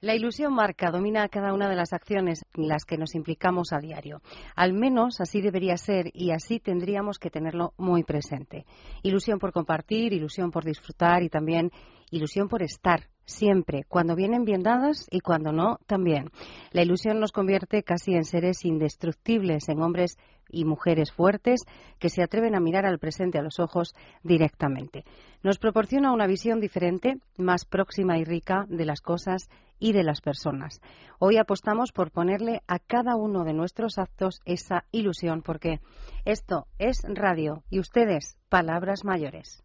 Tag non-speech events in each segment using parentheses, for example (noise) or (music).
La ilusión marca, domina cada una de las acciones en las que nos implicamos a diario. Al menos así debería ser y así tendríamos que tenerlo muy presente. Ilusión por compartir, ilusión por disfrutar y también ilusión por estar siempre, cuando vienen bien dadas y cuando no, también. La ilusión nos convierte casi en seres indestructibles, en hombres y mujeres fuertes que se atreven a mirar al presente a los ojos directamente. Nos proporciona una visión diferente, más próxima y rica de las cosas y de las personas. Hoy apostamos por ponerle a cada uno de nuestros actos esa ilusión, porque esto es radio y ustedes, palabras mayores.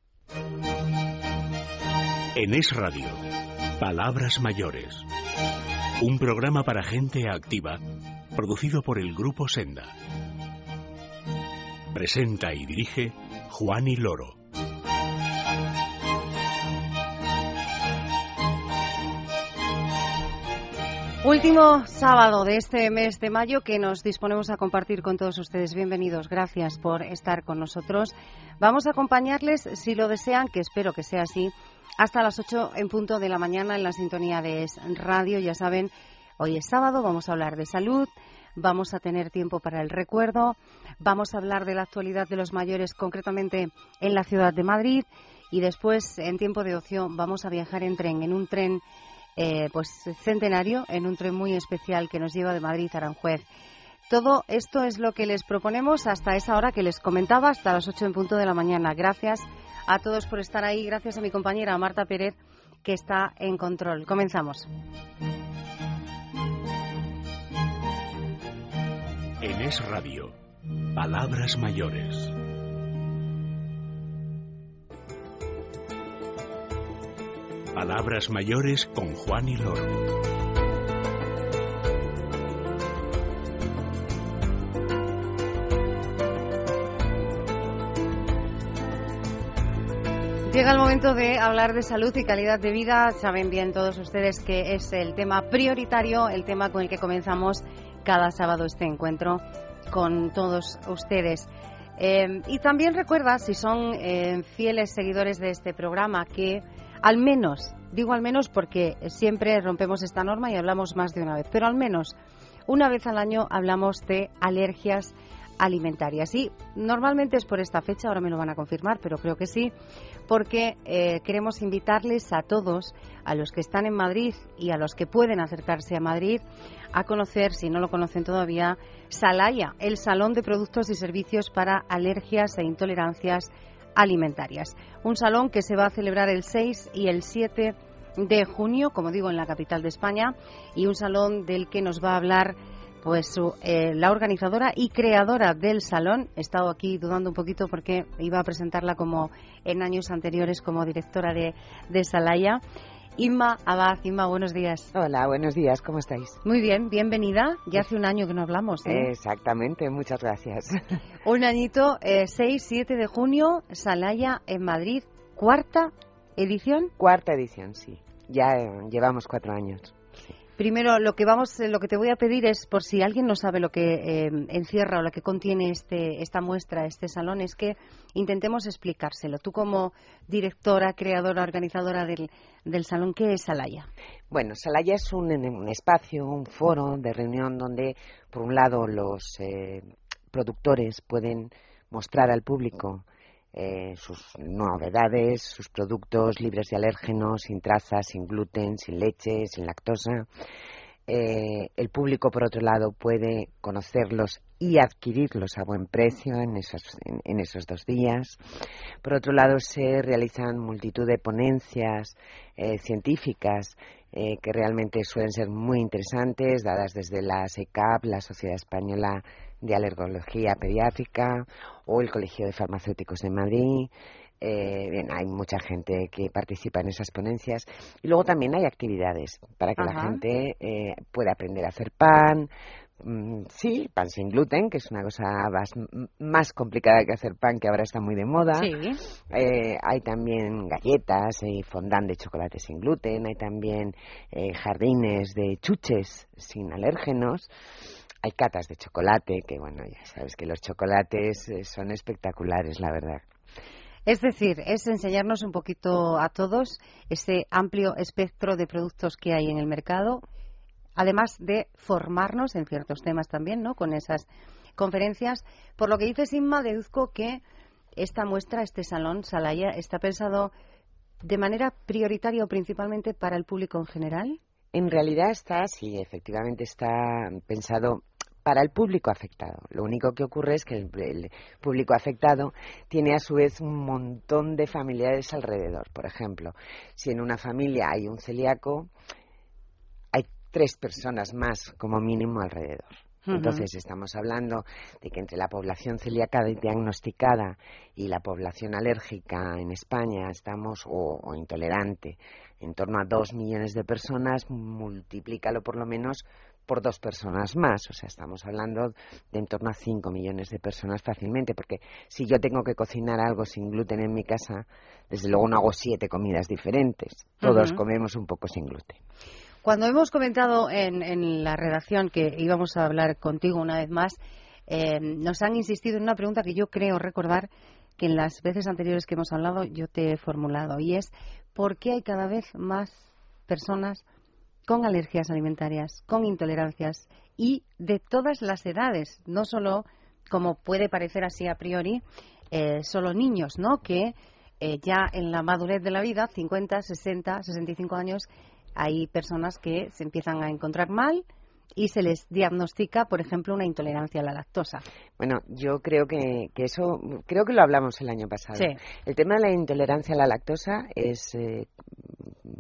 En Es Radio Palabras Mayores. Un programa para gente activa, producido por el Grupo Senda. Presenta y dirige Juan y Loro. Último sábado de este mes de mayo que nos disponemos a compartir con todos ustedes. Bienvenidos, gracias por estar con nosotros. Vamos a acompañarles, si lo desean, que espero que sea así, hasta las 8 en punto de la mañana en la sintonía de es Radio. Ya saben, hoy es sábado, vamos a hablar de salud, vamos a tener tiempo para el recuerdo, vamos a hablar de la actualidad de los mayores, concretamente en la ciudad de Madrid, y después, en tiempo de ocio, vamos a viajar en tren, en un tren eh, pues centenario, en un tren muy especial que nos lleva de Madrid a Aranjuez. Todo esto es lo que les proponemos hasta esa hora que les comentaba, hasta las 8 en punto de la mañana. Gracias a todos por estar ahí. Gracias a mi compañera Marta Pérez, que está en control. Comenzamos. En Es Radio, Palabras Mayores. Palabras Mayores con Juan y Loro. Llega el momento de hablar de salud y calidad de vida. Saben bien todos ustedes que es el tema prioritario, el tema con el que comenzamos cada sábado este encuentro con todos ustedes. Eh, y también recuerda, si son eh, fieles seguidores de este programa, que al menos, digo al menos porque siempre rompemos esta norma y hablamos más de una vez, pero al menos una vez al año hablamos de alergias alimentarias. Y normalmente es por esta fecha, ahora me lo van a confirmar, pero creo que sí, porque eh, queremos invitarles a todos, a los que están en Madrid y a los que pueden acercarse a Madrid, a conocer, si no lo conocen todavía, Salaya, el Salón de Productos y Servicios para Alergias e Intolerancias Alimentarias. Un salón que se va a celebrar el 6 y el 7 de junio, como digo, en la capital de España, y un salón del que nos va a hablar pues eh, la organizadora y creadora del salón, he estado aquí dudando un poquito porque iba a presentarla como en años anteriores como directora de, de Salaya. Inma Abad, Inma, buenos días. Hola, buenos días, ¿cómo estáis? Muy bien, bienvenida. Ya hace un año que no hablamos. ¿eh? Exactamente, muchas gracias. (laughs) Un añito, 6, eh, 7 de junio, Salaya en Madrid, cuarta edición. Cuarta edición, sí. Ya llevamos cuatro años. Primero, lo que vamos, lo que te voy a pedir es, por si alguien no sabe lo que eh, encierra o lo que contiene este, esta muestra, este salón, es que intentemos explicárselo. Tú como directora, creadora, organizadora del, del salón, ¿qué es Salaya? Bueno, Salaya es un, un, espacio, un foro de reunión donde, por un lado, los eh, productores pueden mostrar al público eh, sus novedades, sus productos libres de alérgenos, sin trazas, sin gluten, sin leche, sin lactosa. Eh, el público, por otro lado, puede conocerlos y adquirirlos a buen precio en esos, en, esos dos días. Por otro lado, se realizan multitud de ponencias eh, científicas que realmente suelen ser muy interesantes, dadas desde la SECAP, la Sociedad Española de Alergología Pediátrica o el Colegio de Farmacéuticos de Madrid. Eh, bien, hay mucha gente que participa en esas ponencias y luego también hay actividades para que la gente eh, pueda aprender a hacer pan, mm, sí, pan sin gluten, que es una cosa más, complicada que hacer pan, que ahora está muy de moda. Eh, hay también galletas y fondant de chocolate sin gluten. Hay también jardines de chuches sin alérgenos. Hay catas de chocolate, que bueno, ya sabes que los chocolates eh, son espectaculares, la verdad. Es decir, es enseñarnos un poquito a todos ese amplio espectro de productos que hay en el mercado, además de formarnos en ciertos temas también, ¿no? Con esas conferencias. Por lo que dice Simma, deduzco que esta muestra, este salón Salaya, está pensado de manera prioritaria o principalmente para el público en general. En realidad está, sí, efectivamente está pensado para el público afectado. Lo único que ocurre es que el, público afectado tiene a su vez un montón de familiares alrededor. Por ejemplo, si en una familia hay un celíaco, tres personas más como mínimo alrededor. Entonces estamos hablando de que entre la población celíaca diagnosticada y la población alérgica en España estamos, o, intolerante, en torno a dos millones de personas, multiplícalo por lo menos por dos personas más. O sea, estamos hablando de en torno a cinco millones de personas fácilmente, porque si yo tengo que cocinar algo sin gluten en mi casa, desde luego no hago siete comidas diferentes. Todos comemos un poco sin gluten. Cuando hemos comentado en, la redacción que íbamos a hablar contigo una vez más, eh, nos han insistido en una pregunta que yo creo recordar que en las veces anteriores que hemos hablado yo te he formulado, y es ¿por qué hay cada vez más personas con alergias alimentarias, con intolerancias y de todas las edades, no solo como puede parecer así a priori, eh, solo niños, ¿no? Que eh, ya en la madurez de la vida, 50, 60, 65 años, hay personas que se empiezan a encontrar mal y se les diagnostica, por ejemplo, una intolerancia a la lactosa. Bueno, yo creo que, eso, creo que lo hablamos el año pasado. El tema de la intolerancia a la lactosa es eh,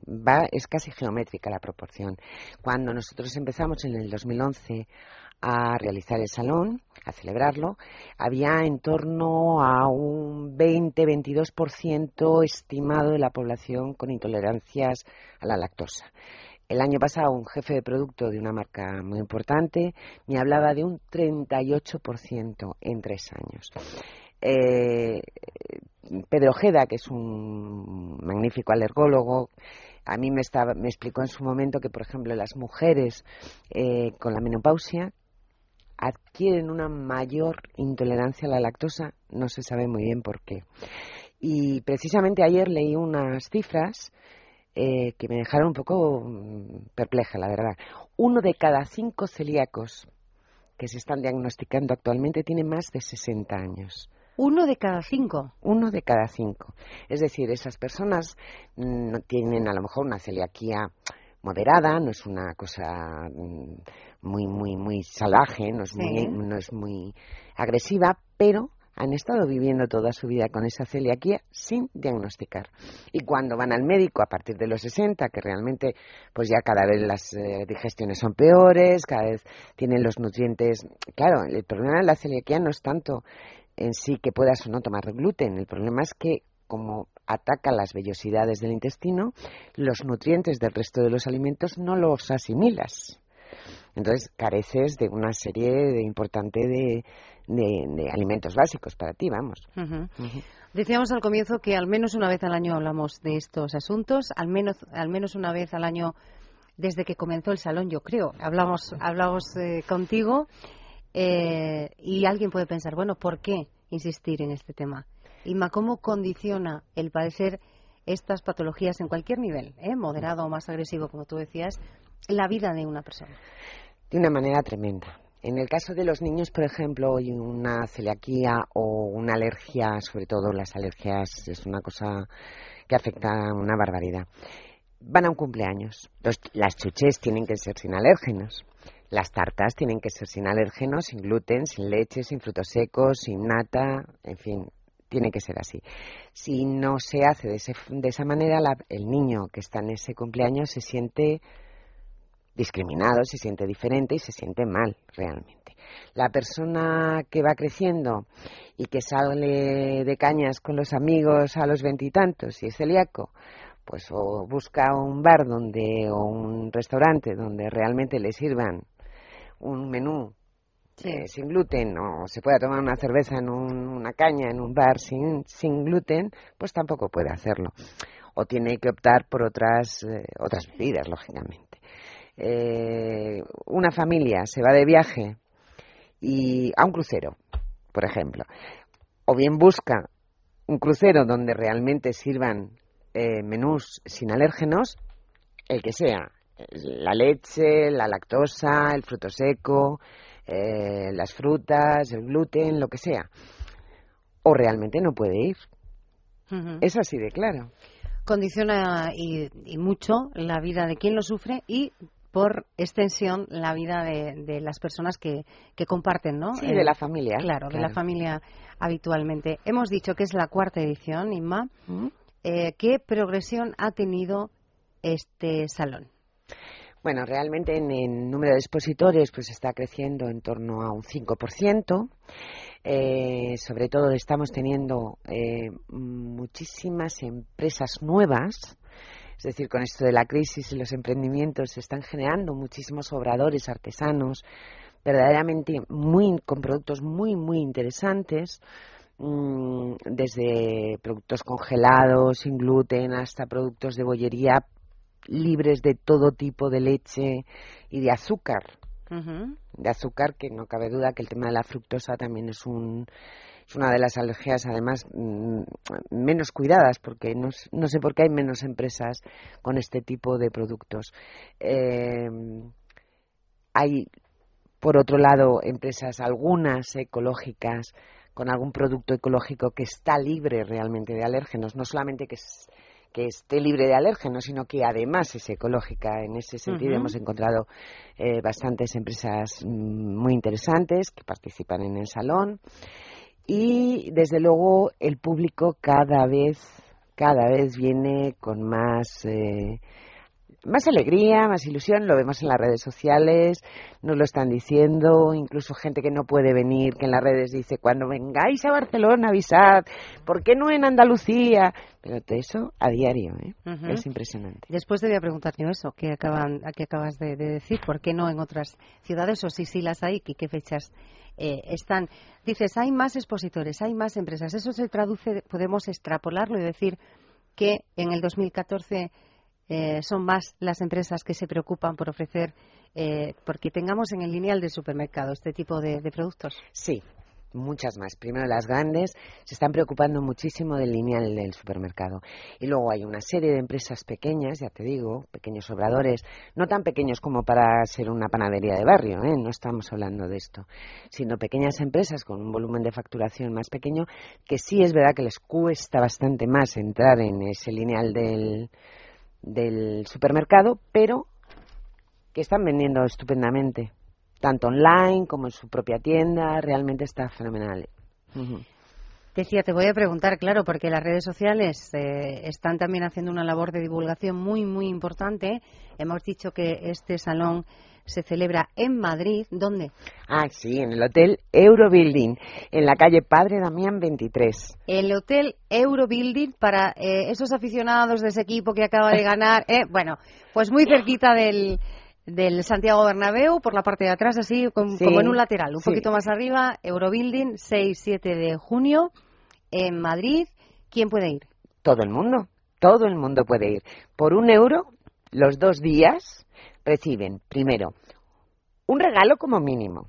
va, es casi geométrica la proporción. Cuando nosotros empezamos en el 2011 a realizar el salón, a celebrarlo, había en torno a un 20-22% estimado de la población con intolerancias a la lactosa. El año pasado un jefe de producto de una marca muy importante me hablaba de un 38% en tres años. Eh, Pedro Ojeda, que es un magnífico alergólogo, a mí me, estaba, me explicó en su momento que, por ejemplo, las mujeres eh, con la menopausia adquieren una mayor intolerancia a la lactosa, no se sabe muy bien por qué. Y precisamente ayer leí unas cifras eh, que me dejaron un poco mm, perpleja, la verdad. Uno de cada cinco celíacos que se están diagnosticando actualmente tiene más de 60 años. Uno de cada cinco. Uno de cada cinco. Es decir, esas personas mm, no tienen a lo mejor una celiaquía moderada, no es una cosa mm, muy, muy, muy salvaje, no es, muy, no es muy agresiva, pero han estado viviendo toda su vida con esa celiaquía sin diagnosticar. Y cuando van al médico a partir de los 60, que realmente pues ya cada vez las eh, digestiones son peores, cada vez tienen los nutrientes... Claro, el problema de la celiaquía no es tanto en sí que puedas o no tomar gluten. El problema es que como ataca las vellosidades del intestino, los nutrientes del resto de los alimentos no los asimilas. Entonces careces de una serie de importante de, alimentos básicos para ti, vamos. Decíamos al comienzo que al menos una vez al año hablamos de estos asuntos, al menos, al menos una vez al año desde que comenzó el salón, yo creo. Hablamos, hablamos eh, contigo eh, y alguien puede pensar, bueno, ¿por qué insistir en este tema? Inma, ¿cómo condiciona el padecer estas patologías en cualquier nivel, eh, moderado o más agresivo, como tú decías, la vida de una persona? De una manera tremenda. En el caso de los niños, por ejemplo, hay una celiaquía o una alergia, sobre todo las alergias, es una cosa que afecta a una barbaridad. Van a un cumpleaños. las chuches tienen que ser sin alérgenos. Las tartas tienen que ser sin alérgenos, sin gluten, sin leche, sin frutos secos, sin nata, en fin, tiene que ser así. Si no se hace de, de esa manera, el niño que está en ese cumpleaños se siente discriminado, se siente diferente y se siente mal realmente. La persona que va creciendo y que sale de cañas con los amigos a los veintitantos y es celíaco, pues o busca un bar donde o un restaurante donde realmente le sirvan un menú eh, sin gluten o se pueda tomar una cerveza en una caña en un bar sin, sin gluten, pues tampoco puede hacerlo. O tiene que optar por otras, eh, otras bebidas, lógicamente. Eh, una familia se va de viaje y a un crucero, por ejemplo, o bien busca un crucero donde realmente sirvan eh, menús sin alérgenos, el que sea, la leche, la lactosa, el fruto seco, eh, las frutas, el gluten, lo que sea. O realmente no puede ir. Es así de claro. Condiciona y, mucho la vida de quien lo sufre y por extensión la vida de, las personas que, comparten, ¿no? Sí, de la familia. Claro, de la familia habitualmente. Hemos dicho que es la cuarta edición, Inma. Eh, ¿Qué progresión ha tenido este salón? Bueno, realmente en el número de expositores pues está creciendo en torno a un 5%. Eh, sobre todo estamos teniendo eh, muchísimas empresas nuevas. Es decir, con esto de la crisis y los emprendimientos se están generando muchísimos obradores, artesanos, verdaderamente muy, con productos muy, muy interesantes mm, desde productos congelados, sin gluten, hasta productos de bollería libres de todo tipo de leche y de azúcar. De azúcar, que no cabe duda que el tema de la fructosa también es un, es una de las alergias además mm, menos cuidadas porque no, no, sé por qué hay menos empresas con este tipo de productos. Eh, hay, por otro lado, empresas, algunas ecológicas, con algún producto ecológico que está libre realmente de alérgenos, no solamente que es que esté libre de alérgenos, sino que además es ecológica. En ese sentido hemos encontrado eh, bastantes empresas mm, muy interesantes que participan en el salón y desde luego el público cada vez cada vez viene con más eh, más alegría, más ilusión, lo vemos en las redes sociales, nos lo están diciendo, incluso gente que no puede venir, que en las redes dice, cuando vengáis a Barcelona avisad, ¿por qué no en Andalucía? Pero de eso a diario, ¿eh? es impresionante. Después te voy a preguntar eso, ¿qué, acaban, qué acabas de, decir? ¿Por qué no en otras ciudades o si sí las hay y qué fechas eh, están? Dices, hay más expositores, hay más empresas, eso se traduce, podemos extrapolarlo y decir que en el 2014 eh, son más las empresas que se preocupan por ofrecer, eh, porque tengamos en el lineal del supermercado este tipo de, productos. Sí, muchas más. Primero, las grandes se están preocupando muchísimo del lineal del supermercado. Y luego hay una serie de empresas pequeñas, ya te digo, pequeños obradores, no tan pequeños como para ser una panadería de barrio, ¿eh? no estamos hablando de esto, sino pequeñas empresas con un volumen de facturación más pequeño, que sí es verdad que les cuesta bastante más entrar en ese lineal del del supermercado, pero que están vendiendo estupendamente, tanto online como en su propia tienda, realmente está fenomenal. Decía, te voy a preguntar, claro, porque las redes sociales eh, están también haciendo una labor de divulgación muy, muy importante. Hemos dicho que este salón se celebra en Madrid. ¿Dónde? Ah, sí, en el Hotel Eurobuilding, en la calle Padre Damián 23. El Hotel Eurobuilding para eh, esos aficionados de ese equipo que acaba de ganar. Eh, bueno, pues muy cerquita del, del Santiago Bernabéu, por la parte de atrás, así como en un lateral, un poquito más arriba, Eurobuilding, 6-7 de junio, en Madrid. ¿Quién puede ir? Todo el mundo, todo el mundo puede ir. Por un euro, los dos días, reciben, primero, un regalo como mínimo.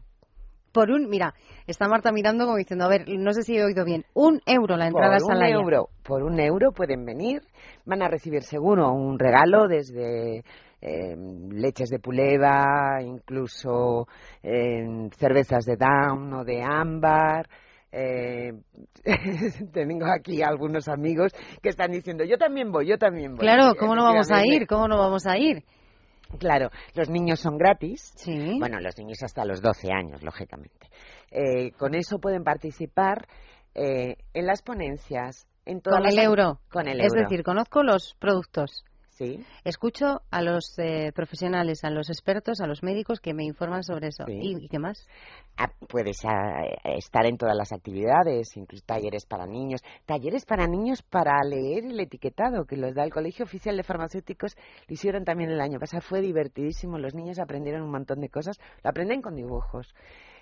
Por un, mira, está Marta mirando como diciendo, a ver, no sé si he oído bien, un euro la entrada por un euro, por un euro pueden venir, van a recibir seguro un regalo desde eh, leches de puleva, incluso eh, cervezas de down o de ámbar, (laughs) eh, tengo aquí algunos amigos que están diciendo, yo también voy, yo también voy. Claro, ¿cómo no vamos a ir? ¿Cómo no vamos a ir? Claro, los niños son gratis. Sí. Bueno, los niños hasta los 12 años, lógicamente. Eh, con eso pueden participar eh, en las ponencias. En todas con el euro. Con el euro. Es decir, conozco los productos. Sí. Escucho a los eh, profesionales, a los expertos, a los médicos que me informan sobre eso. ¿Y, qué más? Ah, puedes ah, estar en todas las actividades, incluso talleres para niños, talleres para niños para leer el etiquetado que los da el Colegio Oficial de Farmacéuticos, lo hicieron también el año pasado, fue divertidísimo, los niños aprendieron un montón de cosas, lo aprenden con dibujos.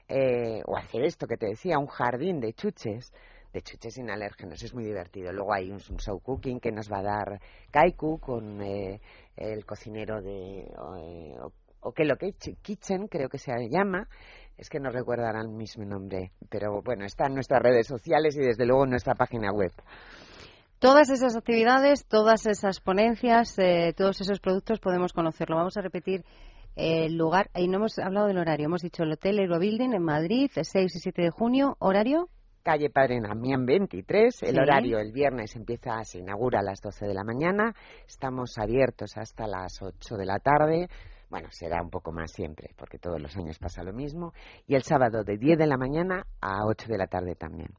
Eh, o hacer esto que te decía, un jardín de chuches de chuches sin alérgenos. Es muy divertido. Luego hay un, show cooking que nos va a dar Kaiku con eh, el cocinero de eh, o, que lo que Kitchen, creo que se llama, Es que no recordarán el mismo nombre, pero bueno, está en nuestras redes sociales y desde luego en nuestra página web. Todas esas actividades, todas esas ponencias, eh, todos esos productos podemos conocerlo. Vamos a repetir el lugar. Ahí no hemos hablado del horario. Hemos dicho el Hotel Eurobuilding en Madrid, 6 y 7 de junio. ¿Horario? Calle Padre Damián 23. El horario el viernes empieza, se inaugura a las 12 de la mañana. Estamos abiertos hasta las 8 de la tarde. Bueno, será un poco más siempre, porque todos los años pasa lo mismo. Y el sábado de 10 de la mañana a 8 de la tarde también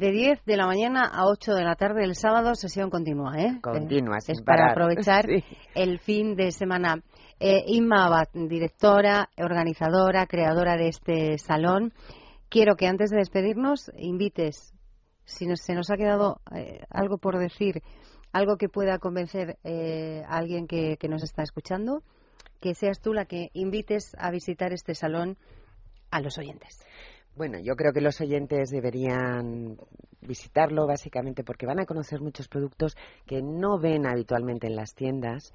de 10 de la mañana a 8 de la tarde el sábado, sesión continua, ¿eh? Continua, Es para aprovechar (laughs) el fin de semana. Eh, Inma Abad, directora, organizadora, creadora de este salón. Quiero que antes de despedirnos invites, si se nos ha quedado eh, algo por decir, algo que pueda convencer eh, a alguien que, que nos está escuchando, que seas tú la que invites a visitar este salón a los oyentes. Bueno, yo creo que los oyentes deberían visitarlo básicamente porque van a conocer muchos productos que no ven habitualmente en las tiendas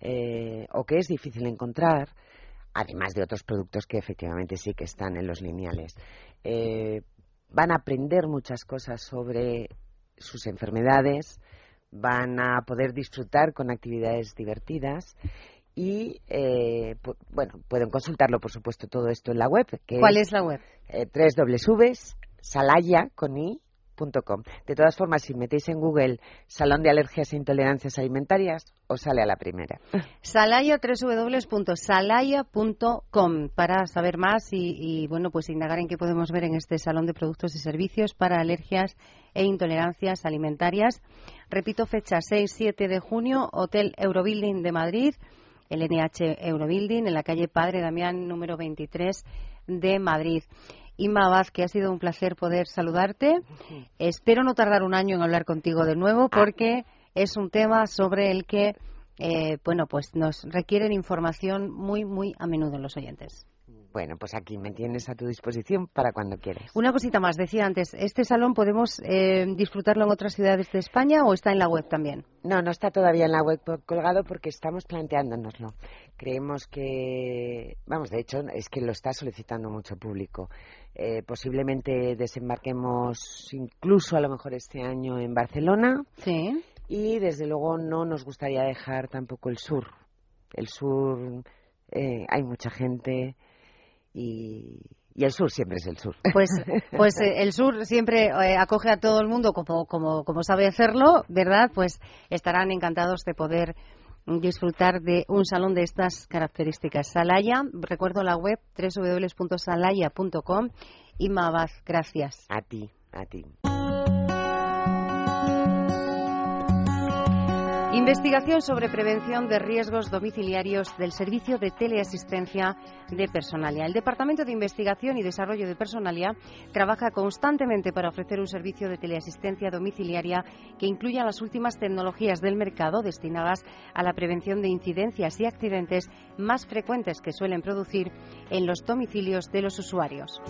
eh, o que es difícil encontrar, además de otros productos que efectivamente sí que están en los lineales. Eh, van a aprender muchas cosas sobre sus enfermedades, van a poder disfrutar con actividades divertidas y eh, bueno pueden consultarlo por supuesto todo esto en la web ¿cuál es, la web? Eh, www.salaya.com de todas formas si metéis en Google Salón de Alergias e Intolerancias Alimentarias os sale a la primera Salaya www.salaya.com para saber más y, y bueno pues indagar en qué podemos ver en este salón de productos y servicios para alergias e intolerancias alimentarias repito fecha 6-7 de junio Hotel Eurobuilding de Madrid el NH Eurobuilding en la calle Padre Damián número 23 de Madrid. Inma que ha sido un placer poder saludarte. Espero no tardar un año en hablar contigo de nuevo porque es un tema sobre el que eh, bueno, pues nos requieren información muy, muy a menudo los oyentes. Bueno, pues aquí me tienes a tu disposición para cuando quieras. Una cosita más, decía antes, ¿este salón podemos eh, disfrutarlo en otras ciudades de España o está en la web también? No, no está todavía en la web colgado porque estamos planteándonoslo. Creemos que, vamos, de hecho es que lo está solicitando mucho público. Eh, posiblemente desembarquemos incluso a lo mejor este año en Barcelona. Sí. Y desde luego no nos gustaría dejar tampoco el sur. El sur, eh, hay mucha gente y, el sur siempre es el sur. Pues, (laughs) pues eh, el sur siempre eh, acoge a todo el mundo como, como, como sabe hacerlo, ¿verdad? Pues estarán encantados de poder disfrutar de un salón de estas características. Salaya, recuerdo la web www.salaya.com. y Abad, gracias. A ti, a ti. Investigación sobre prevención de riesgos domiciliarios del Servicio de Teleasistencia de Personalia. El Departamento de Investigación y Desarrollo de Personalia trabaja constantemente para ofrecer un servicio de teleasistencia domiciliaria que incluya las últimas tecnologías del mercado destinadas a la prevención de incidencias y accidentes más frecuentes que suelen producir en los domicilios de los usuarios.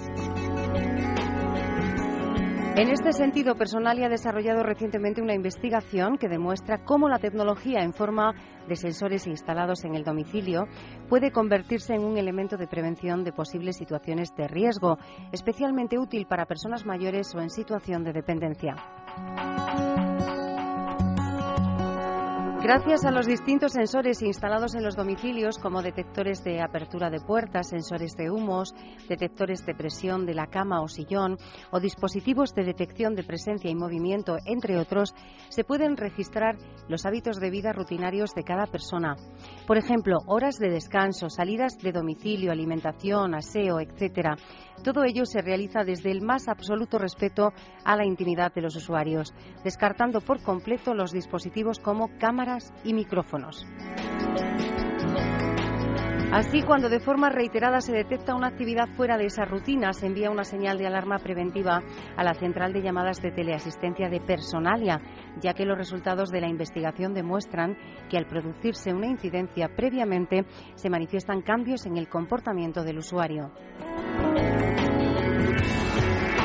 En este sentido, Personalia ha desarrollado recientemente una investigación que demuestra cómo la tecnología en forma de sensores instalados en el domicilio puede convertirse en un elemento de prevención de posibles situaciones de riesgo, especialmente útil para personas mayores o en situación de dependencia. Gracias a los distintos sensores instalados en los domicilios, como detectores de apertura de puertas, sensores de humos, detectores de presión de la cama o sillón, o dispositivos de detección de presencia y movimiento, entre otros, se pueden registrar los hábitos de vida rutinarios de cada persona. Por ejemplo, horas de descanso, salidas de domicilio, alimentación, aseo, etc. Todo ello se realiza desde el más absoluto respeto a la intimidad de los usuarios, descartando por completo los dispositivos como cámaras y micrófonos. Así, cuando de forma reiterada se detecta una actividad fuera de esa rutina, se envía una señal de alarma preventiva a la central de llamadas de teleasistencia de Personalia, ya que los resultados de la investigación demuestran que al producirse una incidencia previamente se manifiestan cambios en el comportamiento del usuario.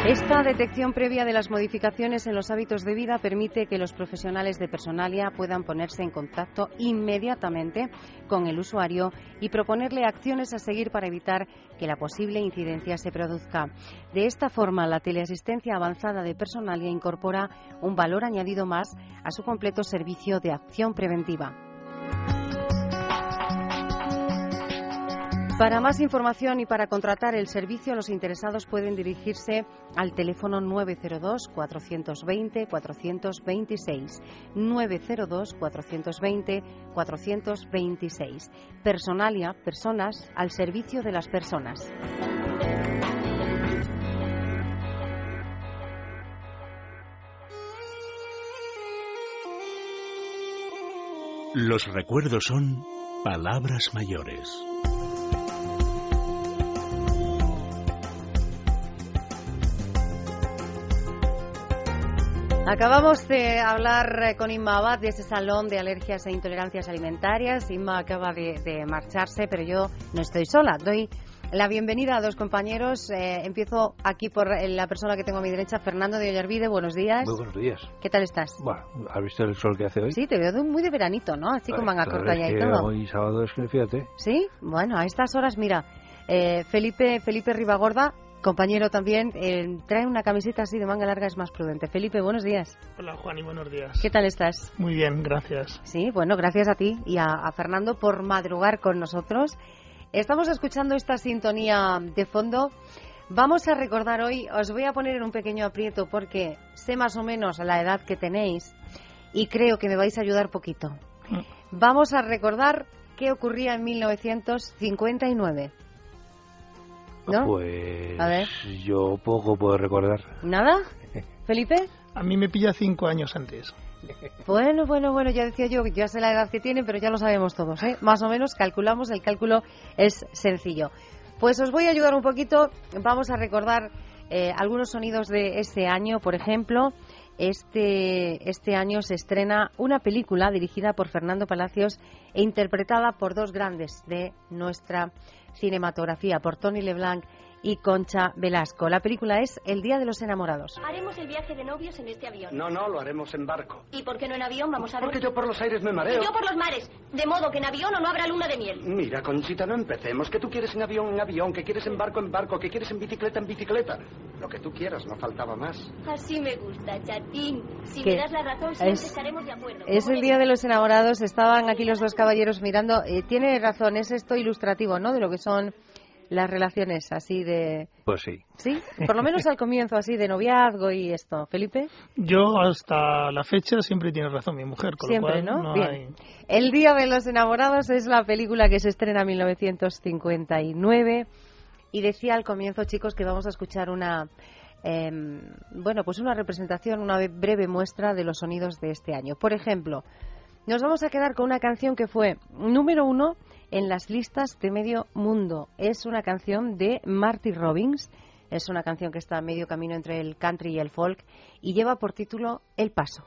Esta detección previa de las modificaciones en los hábitos de vida permite que los profesionales de Personalia puedan ponerse en contacto inmediatamente con el usuario y proponerle acciones a seguir para evitar que la posible incidencia se produzca. De esta forma, la teleasistencia avanzada de Personalia incorpora un valor añadido más a su completo servicio de acción preventiva. Para más información y para contratar el servicio, los interesados pueden dirigirse al teléfono 902-420-426. 902-420-426. Personalia, personas al servicio de las personas. Los recuerdos son palabras mayores. Acabamos de hablar eh, con Inma Abad de ese salón de alergias e intolerancias alimentarias. Inma acaba de, marcharse, pero yo no estoy sola. Doy la bienvenida a dos compañeros. Eh, empiezo aquí por la persona que tengo a mi derecha, Fernando de Ollarvide. Buenos días. Muy buenos días. ¿Qué tal estás? Bueno, ¿has visto el sol que hace hoy? Sí, te veo muy de veranito, ¿no? Así con manga corta ya y todo. Hoy sábado es que fíjate. Sí, bueno, a estas horas, mira, eh, Felipe, Felipe Ribagorda compañero también, eh, trae una camiseta así de manga larga, es más prudente. Felipe, buenos días. Hola Juan y buenos días. ¿Qué tal estás? Muy bien, gracias. Sí, bueno, gracias a ti y a, Fernando por madrugar con nosotros. Estamos escuchando esta sintonía de fondo. Vamos a recordar hoy, os voy a poner en un pequeño aprieto porque sé más o menos la edad que tenéis y creo que me vais a ayudar poquito. Mm. Vamos a recordar qué ocurría en 1959. Pues yo poco puedo recordar. ¿Nada? (laughs) ¿Felipe? A mí me pilla cinco años antes. Bueno, bueno, bueno, ya decía yo, ya sé la edad que tiene, pero ya lo sabemos todos, ¿eh? Más o menos calculamos, el cálculo es sencillo. Pues os voy a ayudar un poquito, vamos a recordar eh, algunos sonidos de este año, por ejemplo, este, este año se estrena una película dirigida por Fernando Palacios e interpretada por dos grandes de nuestra cinematografía, por Tony LeBlanc y Concha Velasco. La película es El Día de los Enamorados. Haremos el viaje de novios en este avión. No, no, lo haremos en barco. ¿Y por qué no en avión? Vamos a ver. Porque yo por los aires me mareo. Y yo por los mares. De modo que en avión o no habrá luna de miel. Mira, Conchita, no empecemos. Que tú quieres en avión, en avión. Que quieres en barco, en barco. Que quieres en bicicleta, en bicicleta. Lo que tú quieras, no faltaba más. Así me gusta, chatín. Si me das la razón, siempre estaremos de acuerdo. Es el Día de los Enamorados. Estaban aquí los dos caballeros mirando. Eh, tiene razón, es esto ilustrativo, ¿no? De lo que son las relaciones así de... Pues sí. ¿Sí? Por lo menos al comienzo así de noviazgo y esto. ¿Felipe? Yo hasta la fecha siempre tiene razón mi mujer. Con siempre, lo cual, ¿no? Bien. El Día de los Enamorados es la película que se estrena en 1959 y decía al comienzo, chicos, que vamos a escuchar una... Em, bueno, pues una representación, una breve muestra de los sonidos de este año. Por ejemplo, nos vamos a quedar con una canción que fue número uno en las listas de medio mundo. Es una canción de Marty Robbins. Es una canción que está a medio camino entre el country y el folk y lleva por título El Paso.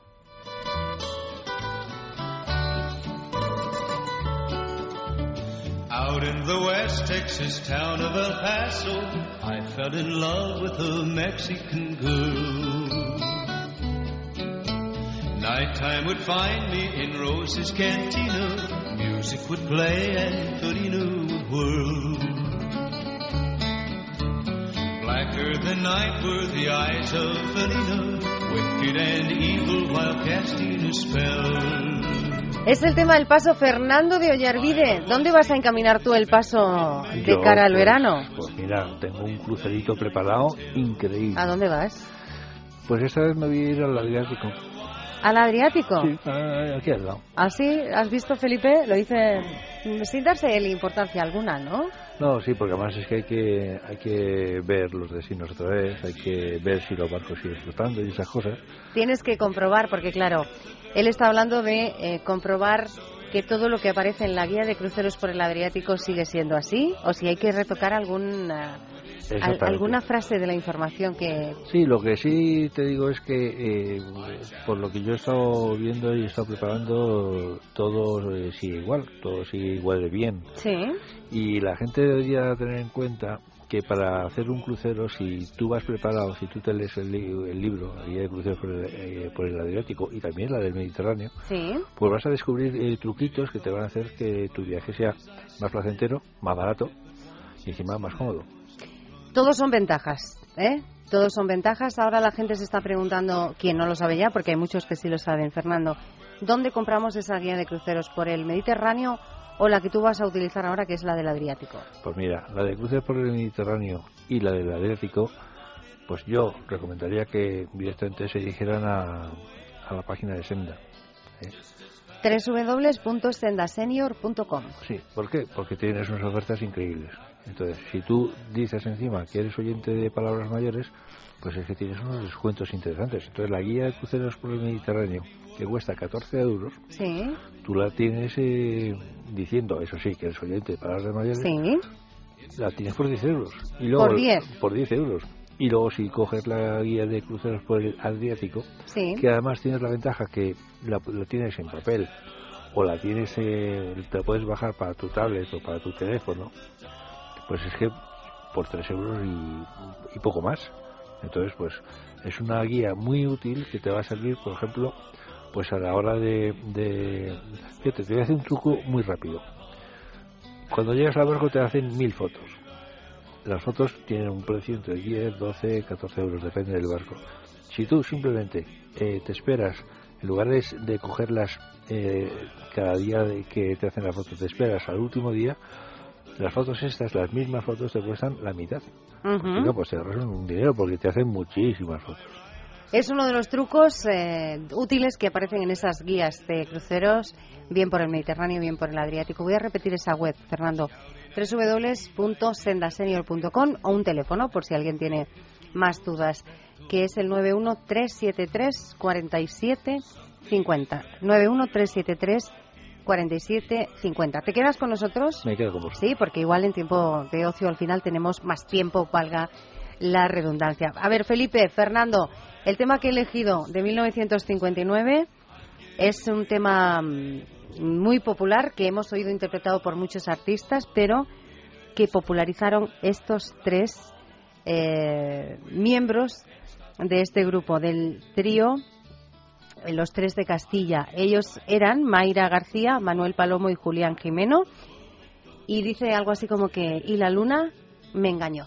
Out in the West Texas town of El Paso, I fell in love with a Mexican girl. Nighttime would find me in Rose's cantina music would play and Torino would whirl. Blacker than night were the eyes of Felina, wicked and evil while casting a spell. Es el tema del paso Fernando de Ollarvide. ¿Dónde vas a encaminar tú el paso de cara al pues, verano? Pues mira, tengo un crucerito preparado increíble. ¿A dónde vas? Pues esta vez me voy a ir al Adriático. ¿Al Adriático? Sí, aquí al lado. ¿Ah, sí? ¿Has visto, Felipe? Lo dice sin darse importancia alguna, ¿no? No, sí, porque además es que hay que hay que ver los destinos otra vez, hay que ver si los barcos siguen flotando y esas cosas. Tienes que comprobar, porque claro, él está hablando de eh, comprobar que todo lo que aparece en la guía de cruceros por el Adriático sigue siendo así, o si hay que retocar algún ¿Alguna frase de la información que...? Sí, lo que sí te digo es que, eh, por lo que yo he estado viendo y he estado preparando, todo sigue igual, todo sigue igual de bien. Sí. Y la gente debería tener en cuenta que para hacer un crucero, si tú vas preparado, si tú te lees el, libro, la guía de cruceros por el, eh, por el, Adriático y también la del Mediterráneo, pues vas a descubrir eh, truquitos que te van a hacer que tu viaje sea más placentero, más barato y encima más cómodo. Todos son ventajas, ¿eh? Todos son ventajas. Ahora la gente se está preguntando, quién no lo sabe ya, porque hay muchos que sí lo saben, Fernando, ¿dónde compramos esa guía de cruceros? ¿Por el Mediterráneo o la que tú vas a utilizar ahora, que es la del Adriático? Pues mira, la de cruceros por el Mediterráneo y la del Adriático, pues yo recomendaría que directamente se dijeran a, la página de Senda. ¿eh? www.sendasenior.com Sí, ¿por qué? Porque tienes unas ofertas increíbles. Entonces, si tú dices encima que eres oyente de palabras mayores, pues es que tienes unos descuentos interesantes. Entonces, la guía de cruceros por el Mediterráneo, que cuesta 14 euros, ¿Sí? tú la tienes eh, diciendo, eso sí, que eres oyente de palabras mayores, ¿Sí? la tienes por 10 euros. Y luego, ¿Por 10? Por 10 euros. Y luego si coges la guía de cruceros por el Adriático, que además tienes la ventaja que la, tienes en papel o la tienes, eh, te puedes bajar para tu tablet o para tu teléfono, pues es que por 3 euros y, poco más. Entonces, pues es una guía muy útil que te va a servir, por ejemplo, pues a la hora de, de... Te voy a hacer un truco muy rápido. Cuando llegas al barco te hacen mil fotos. Las fotos tienen un precio entre 10, 12, 14 euros, depende del barco. Si tú simplemente eh, te esperas, en lugar de, de cogerlas eh, cada día de que te hacen las fotos, te esperas al último día, las fotos estas, las mismas fotos, te cuestan la mitad. no, pues te ahorras un dinero porque te hacen muchísimas fotos. Es uno de los trucos eh, útiles que aparecen en esas guías de cruceros, bien por el Mediterráneo, bien por el Adriático. Voy a repetir esa web, Fernando, www.sendasenior.com o un teléfono, por si alguien tiene más dudas, que es el 91373 47 50. 91373 4750. ¿Te quedas con nosotros? Me quedo con vosotros. Sí, porque igual en tiempo de ocio al final tenemos más tiempo, valga la redundancia. A ver, Felipe, Fernando, el tema que he elegido de 1959 es un tema mm, muy popular que hemos oído interpretado por muchos artistas, pero que popularizaron estos tres eh, miembros de este grupo, del trío los tres de Castilla. Ellos eran Mayra García, Manuel Palomo y Julián Jimeno. Y dice algo así como que, y la luna me engañó.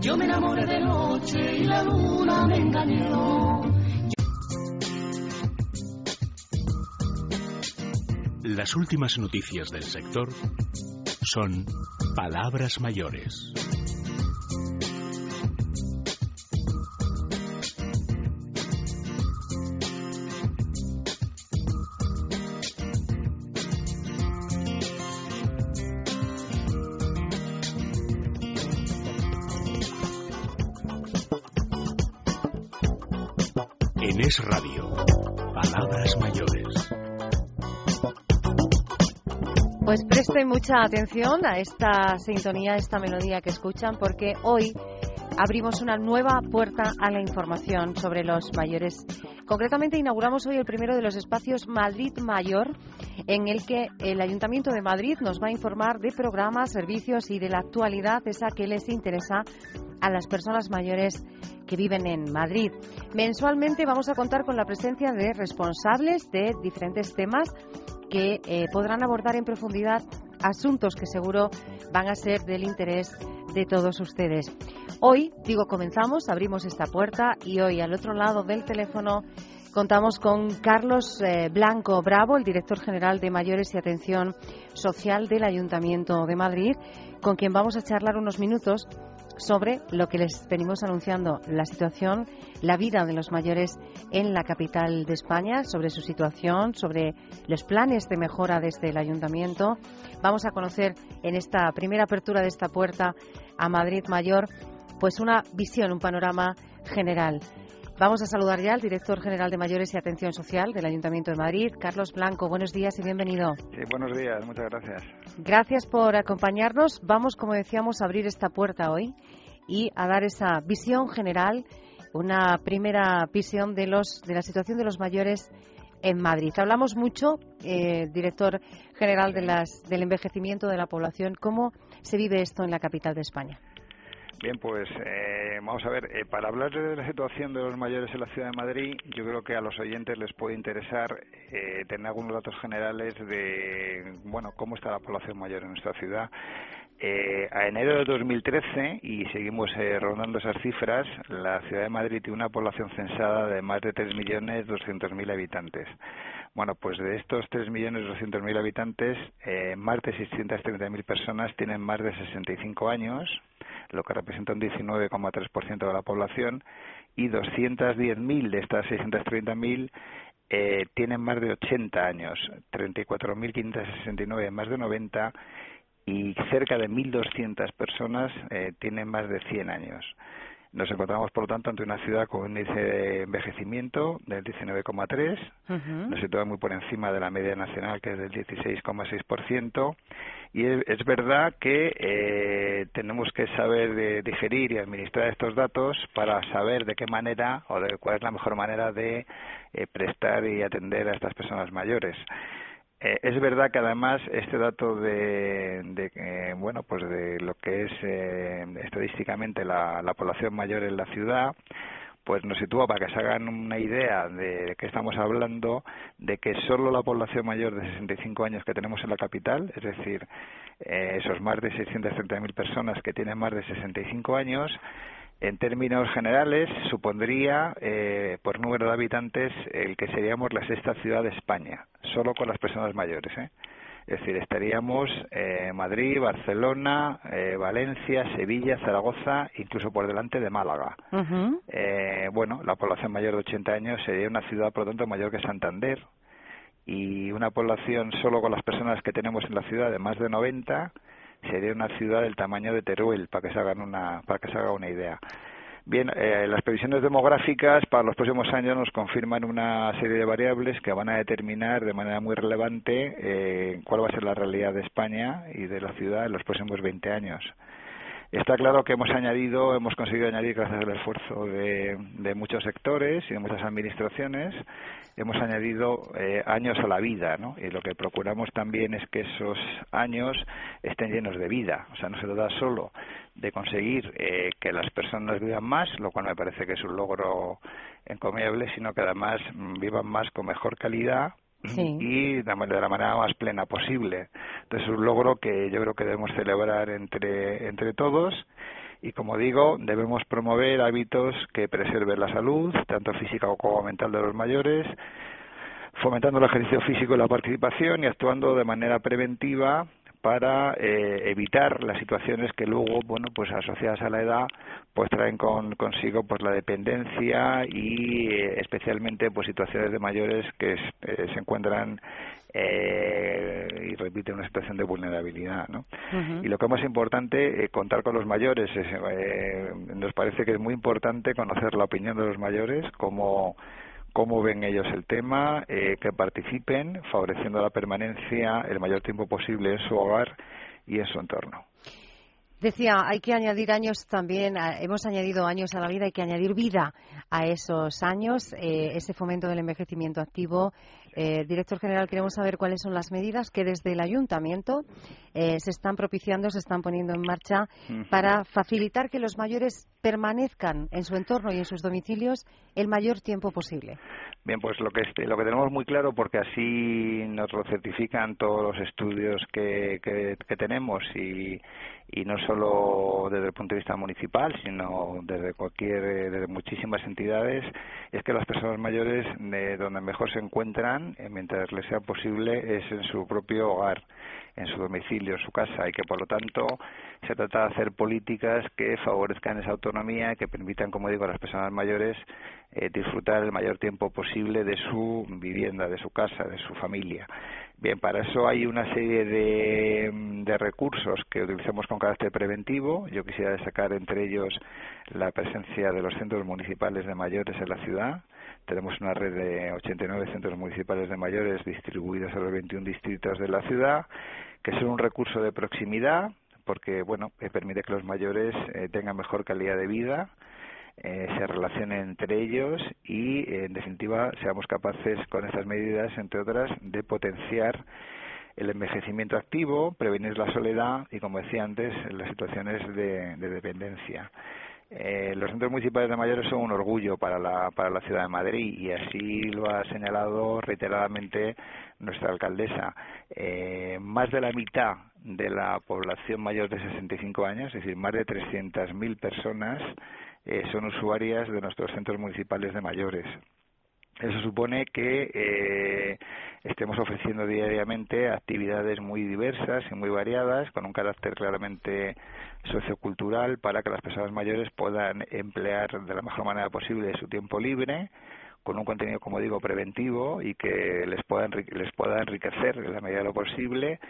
Yo me enamoré de noche y la luna me engañó. Las últimas noticias del sector son palabras mayores. En Es Radio, palabras mayores. Pues presten mucha atención a esta sintonía, a esta melodía que escuchan, porque hoy abrimos una nueva puerta a la información sobre los mayores. Concretamente inauguramos hoy el primero de los espacios Madrid Mayor, en el que el Ayuntamiento de Madrid nos va a informar de programas, servicios y de la actualidad esa que les interesa a las personas mayores que viven en Madrid. Mensualmente vamos a contar con la presencia de responsables de diferentes temas que eh, podrán abordar en profundidad asuntos que seguro van a ser del interés de todos ustedes. Hoy, digo, comenzamos, abrimos esta puerta y hoy al otro lado del teléfono contamos con Carlos eh, Blanco Bravo, el director general de Mayores y Atención Social del Ayuntamiento de Madrid, con quien vamos a charlar unos minutos sobre lo que les venimos anunciando, la situación, la vida de los mayores en la capital de España, sobre su situación, sobre los planes de mejora desde el ayuntamiento. Vamos a conocer en esta primera apertura de esta puerta a Madrid Mayor, pues una visión, un panorama general. Vamos a saludar ya al director general de Mayores y Atención Social del Ayuntamiento de Madrid, Carlos Blanco. Buenos días y bienvenido. Sí, buenos días, muchas gracias. Gracias por acompañarnos. Vamos, como decíamos, a abrir esta puerta hoy y a dar esa visión general, una primera visión de, los, de la situación de los mayores en Madrid. Hablamos mucho, eh, director general de las, del envejecimiento de la población, cómo se vive esto en la capital de España. Bien, pues eh, vamos a ver, eh, para hablar de la situación de los mayores en la ciudad de Madrid, yo creo que a los oyentes les puede interesar eh, tener algunos datos generales de, bueno, cómo está la población mayor en nuestra ciudad. a enero de 2013, y seguimos rondando esas cifras, la ciudad de Madrid tiene una población censada de más de 3.200.000 habitantes. Bueno, pues de estos 3.200.000 habitantes, más de 630.000 personas tienen más de 65 años, lo que representa un 19,3% de la población, y 210.000 de estas 630.000 eh, tienen más de 80 años, 34.569 más de 90 y cerca de 1.200 personas eh, tienen más de 100 años. Nos encontramos, por lo tanto, ante una ciudad con un índice de envejecimiento del 19,3, nos sitúa muy por encima de la media nacional, que es del 16,6%, y es, verdad que eh, tenemos que saber digerir y administrar estos datos para saber de qué manera o de cuál es la mejor manera de eh, prestar y atender a estas personas mayores. Eh, es verdad que además este dato de, de bueno pues de lo que es eh, estadísticamente la, población mayor en la ciudad pues nos sitúa para que se hagan una idea de qué estamos hablando de que solo la población mayor de 65 años que tenemos en la capital es decir eh, esos más de 630.000 personas que tienen más de 65 años en términos generales, supondría, eh, por número de habitantes, el que seríamos la sexta ciudad de España, solo con las personas mayores. ¿eh? Es decir, estaríamos eh, Madrid, Barcelona, eh, Valencia, Sevilla, Zaragoza, incluso por delante de Málaga. eh, bueno, la población mayor de 80 años sería una ciudad, por lo tanto, mayor que Santander. Y una población solo con las personas que tenemos en la ciudad de más de 90 sería una ciudad del tamaño de Teruel, para que se hagan una, para que se haga una idea. Bien, eh, las previsiones demográficas para los próximos años nos confirman una serie de variables que van a determinar de manera muy relevante eh, cuál va a ser la realidad de España y de la ciudad en los próximos 20 años. Está claro que hemos añadido, hemos conseguido añadir, gracias al esfuerzo de, muchos sectores y de muchas administraciones, hemos añadido eh, años a la vida, ¿no? Y lo que procuramos también es que esos años estén llenos de vida. O sea, no se trata solo de conseguir eh, que las personas vivan más, lo cual me parece que es un logro encomiable, sino que además mm, vivan más con mejor calidad, y de la manera más plena posible. Entonces, es un logro que yo creo que debemos celebrar entre, entre todos y, como digo, debemos promover hábitos que preserven la salud, tanto física como mental de los mayores, fomentando el ejercicio físico y la participación y actuando de manera preventiva para eh, evitar las situaciones que luego, bueno, pues asociadas a la edad, pues traen consigo pues la dependencia y eh, especialmente pues situaciones de mayores que eh, se encuentran y repiten una situación de vulnerabilidad, ¿no? Y lo que es más importante, contar con los mayores, nos parece que es muy importante conocer la opinión de los mayores, como cómo ven ellos el tema, eh, que participen, favoreciendo la permanencia el mayor tiempo posible en su hogar y en su entorno. Decía, hay que añadir años también, hemos añadido años a la vida, hay que añadir vida a esos años, eh, ese fomento del envejecimiento activo. Eh, director general, queremos saber cuáles son las medidas que desde el ayuntamiento eh, se están propiciando, se están poniendo en marcha para facilitar que los mayores permanezcan en su entorno y en sus domicilios el mayor tiempo posible. Bien, pues lo que, lo que tenemos muy claro, porque así nos lo certifican todos los estudios que, que tenemos y y no solo desde el punto de vista municipal, sino desde cualquier, eh, desde muchísimas entidades, es que las personas mayores de donde mejor se encuentran, eh, mientras les sea posible, es en su propio hogar, en su domicilio, en su casa, y que por lo tanto se trata de hacer políticas que favorezcan esa autonomía y que permitan, como digo, a las personas mayores eh, disfrutar el mayor tiempo posible de su vivienda, de su casa, de su familia. Bien, para eso hay una serie de, de, recursos que utilizamos con carácter preventivo. Yo quisiera destacar entre ellos la presencia de los centros municipales de mayores en la ciudad. Tenemos una red de 89 centros municipales de mayores distribuidos en los 21 distritos de la ciudad, que son un recurso de proximidad porque bueno, permite que los mayores eh, tengan mejor calidad de vida eh, se relacionen entre ellos y, en definitiva, seamos capaces con estas medidas, entre otras, de potenciar el envejecimiento activo, prevenir la soledad y, como decía antes, las situaciones de, dependencia. Eh, los centros municipales de mayores son un orgullo para la, para la ciudad de Madrid y así lo ha señalado reiteradamente nuestra alcaldesa. Eh, más de la mitad de la población mayor de 65 años, es decir, más de 300.000 personas, eh, son usuarias de nuestros centros municipales de mayores. Eso supone que eh, estemos ofreciendo diariamente actividades muy diversas y muy variadas, con un carácter claramente sociocultural, para que las personas mayores puedan emplear de la mejor manera posible su tiempo libre, con un contenido, como digo, preventivo y que les pueda, les pueda enriquecer en la medida de lo posible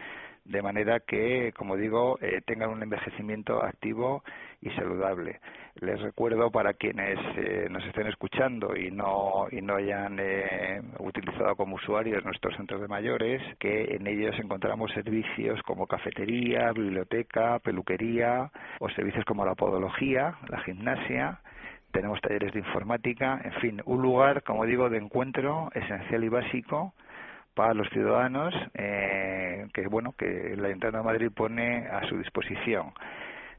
de manera que, como digo, eh, tengan un envejecimiento activo y saludable. Les recuerdo para quienes eh, nos estén escuchando y no, y no hayan eh, utilizado como usuarios nuestros centros de mayores, que en ellos encontramos servicios como cafetería, biblioteca, peluquería o servicios como la podología, la gimnasia, tenemos talleres de informática, en fin, un lugar, como digo, de encuentro esencial y básico para los ciudadanos eh, que bueno que el Ayuntamiento de Madrid pone a su disposición.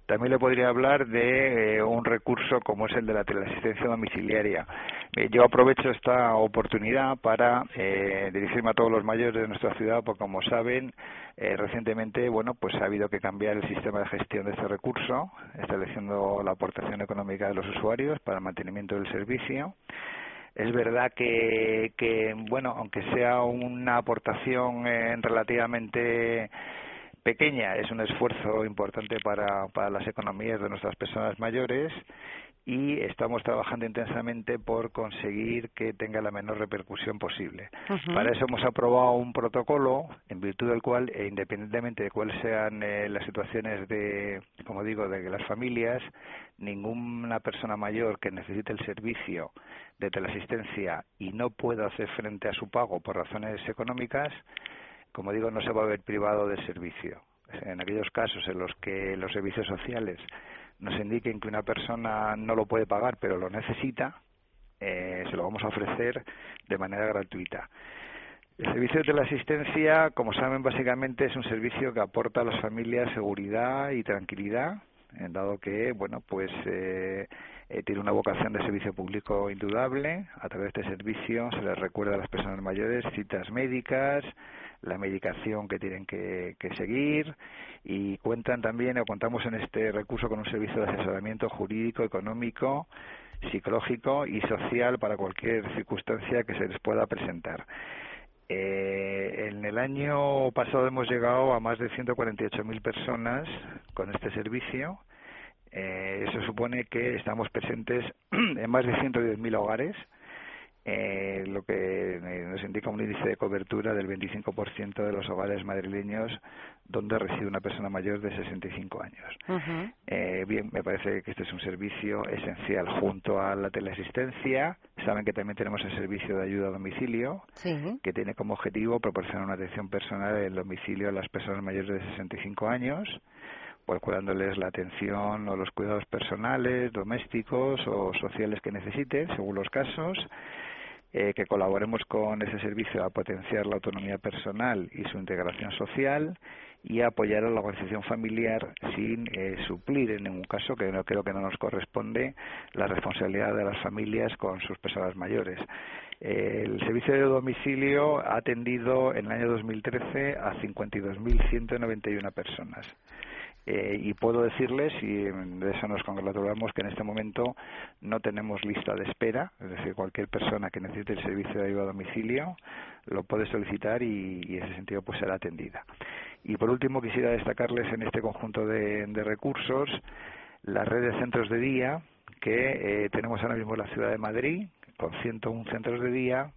También le podría hablar de eh, un recurso como es el de la teleasistencia domiciliaria. Eh, yo aprovecho esta oportunidad para dirigirme a todos los mayores de nuestra ciudad, porque como saben, recientemente bueno pues ha habido que cambiar el sistema de gestión de este recurso, estableciendo la aportación económica de los usuarios para el mantenimiento del servicio. Es verdad que, que bueno, aunque sea una aportación eh, relativamente pequeña, es un esfuerzo importante para, para las economías de nuestras personas mayores y estamos trabajando intensamente por conseguir que tenga la menor repercusión posible. Para eso hemos aprobado un protocolo en virtud del cual, e independientemente de cuáles sean eh, las situaciones de, como digo, de las familias, ninguna persona mayor que necesite el servicio de teleasistencia y no pueda hacer frente a su pago por razones económicas, como digo, no se va a ver privado del servicio. En aquellos casos en los que los servicios sociales nos indiquen que una persona no lo puede pagar pero lo necesita, eh, se lo vamos a ofrecer de manera gratuita. El servicio de teleasistencia, como saben, básicamente es un servicio que aporta a las familias seguridad y tranquilidad, dado que, bueno, pues eh, eh, tiene una vocación de servicio público indudable. A través de este servicio se les recuerda a las personas mayores citas médicas, la medicación que tienen que, seguir y cuentan también o contamos en este recurso con un servicio de asesoramiento jurídico, económico, psicológico y social para cualquier circunstancia que se les pueda presentar. Eh, en el año pasado hemos llegado a más de 148.000 personas con este servicio. Eh, eso supone que estamos presentes (clears throat) en más de 110.000 hogares eh, lo que nos indica un índice de cobertura del 25% de los hogares madrileños donde reside una persona mayor de 65 años. eh, bien, me parece que este es un servicio esencial junto a la teleasistencia. Saben que también tenemos el servicio de ayuda a domicilio, que tiene como objetivo proporcionar una atención personal en el domicilio a las personas mayores de 65 años pues cuidándoles la atención o los cuidados personales, domésticos o sociales que necesiten, según los casos. Eh, que colaboremos con ese servicio a potenciar la autonomía personal y su integración social y apoyar a la organización familiar sin eh, suplir en ningún caso, que no creo que no nos corresponde, la responsabilidad de las familias con sus personas mayores. el servicio de domicilio ha atendido en el año 2013 a 52.191 personas. Eh, y puedo decirles, y de eso nos congratulamos, que en este momento no tenemos lista de espera, es decir, cualquier persona que necesite el servicio de ayuda a domicilio lo puede solicitar y, en ese sentido pues será atendida. Y por último quisiera destacarles en este conjunto de, recursos la red de centros de día que eh, tenemos ahora mismo en la ciudad de Madrid, con 101 centros de día,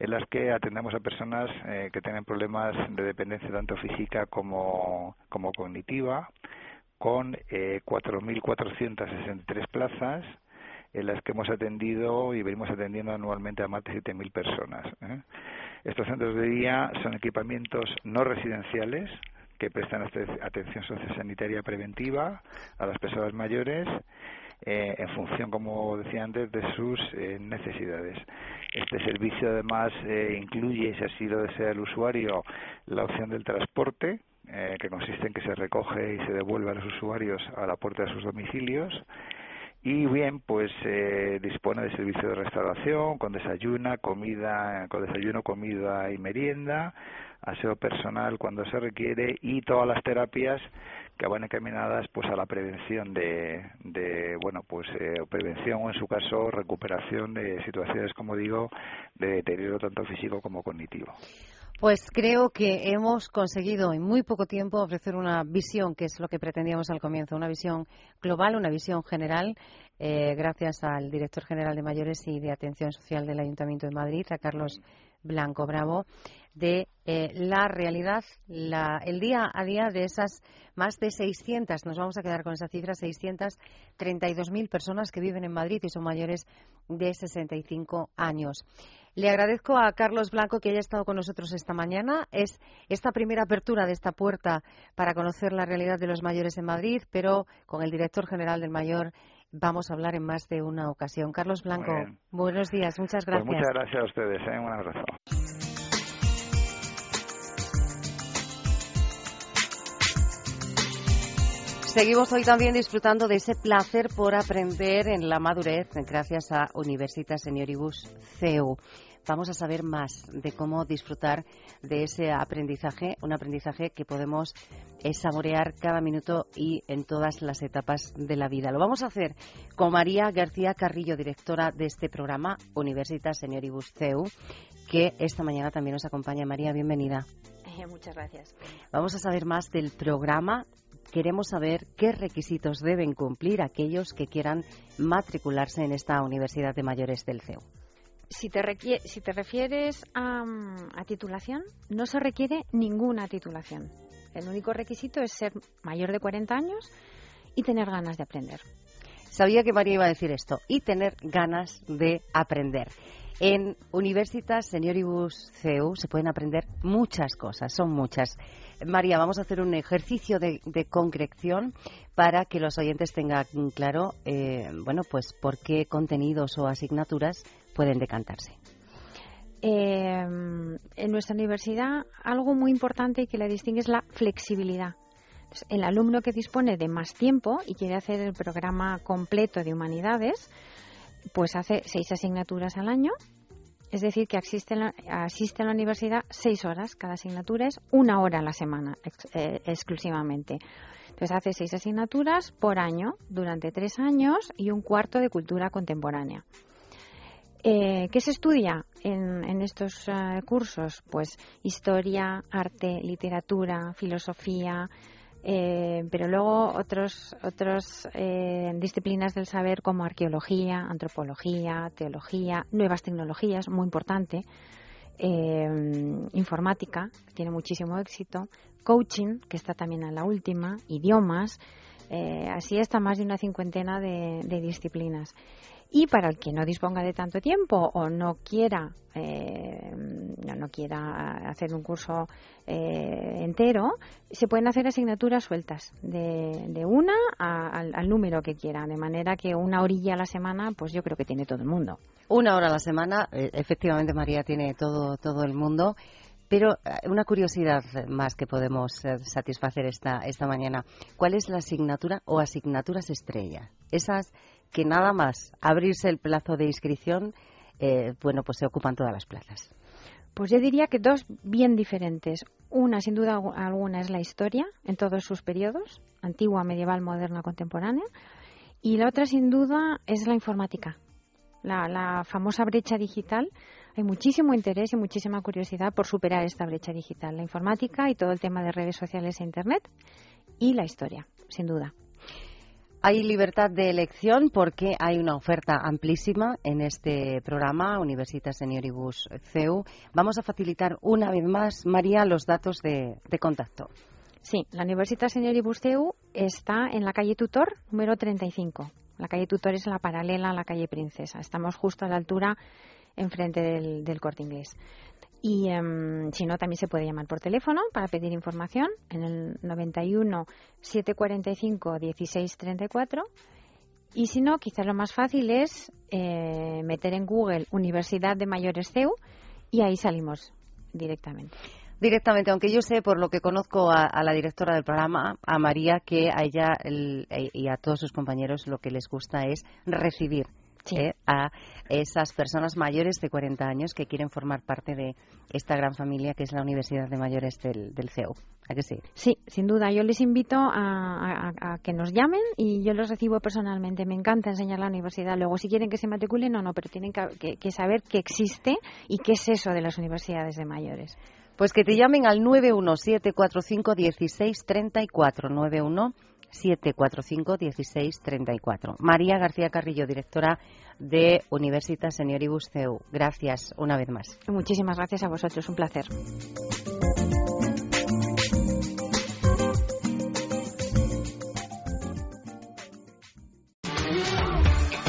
en las que atendemos a personas eh, que tienen problemas de dependencia tanto física como, como cognitiva, con eh, 4.463 plazas en las que hemos atendido y venimos atendiendo anualmente a más de 7.000 personas. ¿eh? Estos centros de día son equipamientos no residenciales que prestan atención sociosanitaria preventiva a las personas mayores eh, en función, como decía antes, de sus eh, necesidades. Este servicio además eh, incluye, si así lo desea el usuario, la opción del transporte, que consiste en que se recoge y se devuelve a los usuarios a la puerta de sus domicilios y bien pues dispone de servicio de restauración con desayuno comida con desayuno comida y merienda aseo personal cuando se requiere y todas las terapias que van encaminadas pues a la prevención de, de bueno pues eh, prevención o en su caso recuperación de situaciones como digo de deterioro tanto físico como cognitivo. Pues creo que hemos conseguido en muy poco tiempo ofrecer una visión, que es lo que pretendíamos al comienzo, una visión global, una visión general, eh, gracias al director general de Mayores y de Atención Social del Ayuntamiento de Madrid, a Carlos Blanco Bravo, de eh, la realidad, el día a día de esas más de 600, nos vamos a quedar con esa cifra, 632.000 personas que viven en Madrid y son mayores de 65 años. Le agradezco a Carlos Blanco que haya estado con nosotros esta mañana. Es esta primera apertura de esta puerta para conocer la realidad de los mayores en Madrid, pero con el director general del Mayor vamos a hablar en más de una ocasión. Carlos Blanco, buenos días, muchas pues gracias. muchas gracias a ustedes, ¿eh? un abrazo. Seguimos hoy también disfrutando de ese placer por aprender en la madurez gracias a Universitas Senioribus CEU. Vamos a saber más de cómo disfrutar de ese aprendizaje, un aprendizaje que podemos eh, saborear cada minuto y en todas las etapas de la vida. Lo vamos a hacer con María García Carrillo, directora de este programa Universitas Senioribus CEU, que esta mañana también nos acompaña. María, bienvenida. Eh, muchas gracias. Vamos a saber más del programa queremos saber qué requisitos deben cumplir aquellos que quieran matricularse en esta Universidad de Mayores del CEU. Si te, si te refieres a, a, titulación, no se requiere ninguna titulación. El único requisito es ser mayor de 40 años y tener ganas de aprender. Sabía que María iba a decir esto, y tener ganas de aprender. En Universitas Senioribus CEU se pueden aprender muchas cosas, son muchas. María, vamos a hacer un ejercicio de, concreción para que los oyentes tengan claro, eh, bueno, pues por qué contenidos o asignaturas pueden decantarse. Eh, en nuestra universidad algo muy importante y que la distingue es la flexibilidad. El alumno que dispone de más tiempo y quiere hacer el programa completo de humanidades, pues hace seis asignaturas al año es decir, que asiste, a la universidad seis horas, cada asignatura es una hora a la semana eh, exclusivamente. Entonces hace seis asignaturas por año durante tres años y un cuarto de cultura contemporánea. Eh, ¿Qué se estudia en, estos eh, cursos? Pues historia, arte, literatura, filosofía, eh, pero luego otros otros eh, disciplinas del saber como arqueología, antropología, teología, nuevas tecnologías, muy importante, eh, informática, tiene muchísimo éxito, coaching, que está también en la última, idiomas, así está más de una cincuentena de disciplinas. Y para el que no disponga de tanto tiempo o no quiera, eh, no, quiera hacer un curso eh, entero, se pueden hacer asignaturas sueltas de, una al, número que quiera, de manera que una orilla a la semana, pues yo creo que tiene todo el mundo. Una hora a la semana, eh, efectivamente María tiene todo, todo el mundo. Pero una curiosidad más que podemos satisfacer esta, esta mañana. ¿Cuál es la asignatura o asignaturas estrella? Esas que nada más abrirse el plazo de inscripción, eh, bueno, pues se ocupan todas las plazas. Pues yo diría que dos bien diferentes. Una, sin duda alguna, es la historia en todos sus periodos, antigua, medieval, moderna, contemporánea. Y la otra, sin duda, es la informática, la, la famosa brecha digital. Hay muchísimo interés y muchísima curiosidad por superar esta brecha digital, la informática y todo el tema de redes sociales e Internet y la historia, sin duda. Hay libertad de elección porque hay una oferta amplísima en este programa Universitas Senioribus CEU. Vamos a facilitar una vez más, María, los datos de, contacto. Sí, la Universitas Senioribus CEU está en la calle Tutor, número 35. La calle Tutor es la paralela a la calle Princesa. Estamos justo a la altura enfrente del, del corte inglés. Y em, si no, también se puede llamar por teléfono para pedir información en el 91 745 1634. Y si no, quizás lo más fácil es eh, meter en Google Universidad de Mayores CEU y ahí salimos directamente. Directamente, aunque yo sé por lo que conozco a, la directora del programa, a María, que a ella y a todos sus compañeros lo que les gusta es recibir ¿eh? a esas personas mayores de 40 años que quieren formar parte de esta gran familia que es la Universidad de Mayores del, del CEU. ¿A que sí? Sí, sin duda. Yo les invito a, que nos llamen y yo los recibo personalmente. Me encanta enseñar la universidad. Luego, si quieren que se matriculen o no, pero tienen que, que saber que existe y qué es eso de las universidades de mayores. Pues que te llamen al 917451634. 91 745 1634. María García Carrillo, directora de Universitas Senioribus CEU. Gracias una vez más. Muchísimas gracias a vosotros, un placer.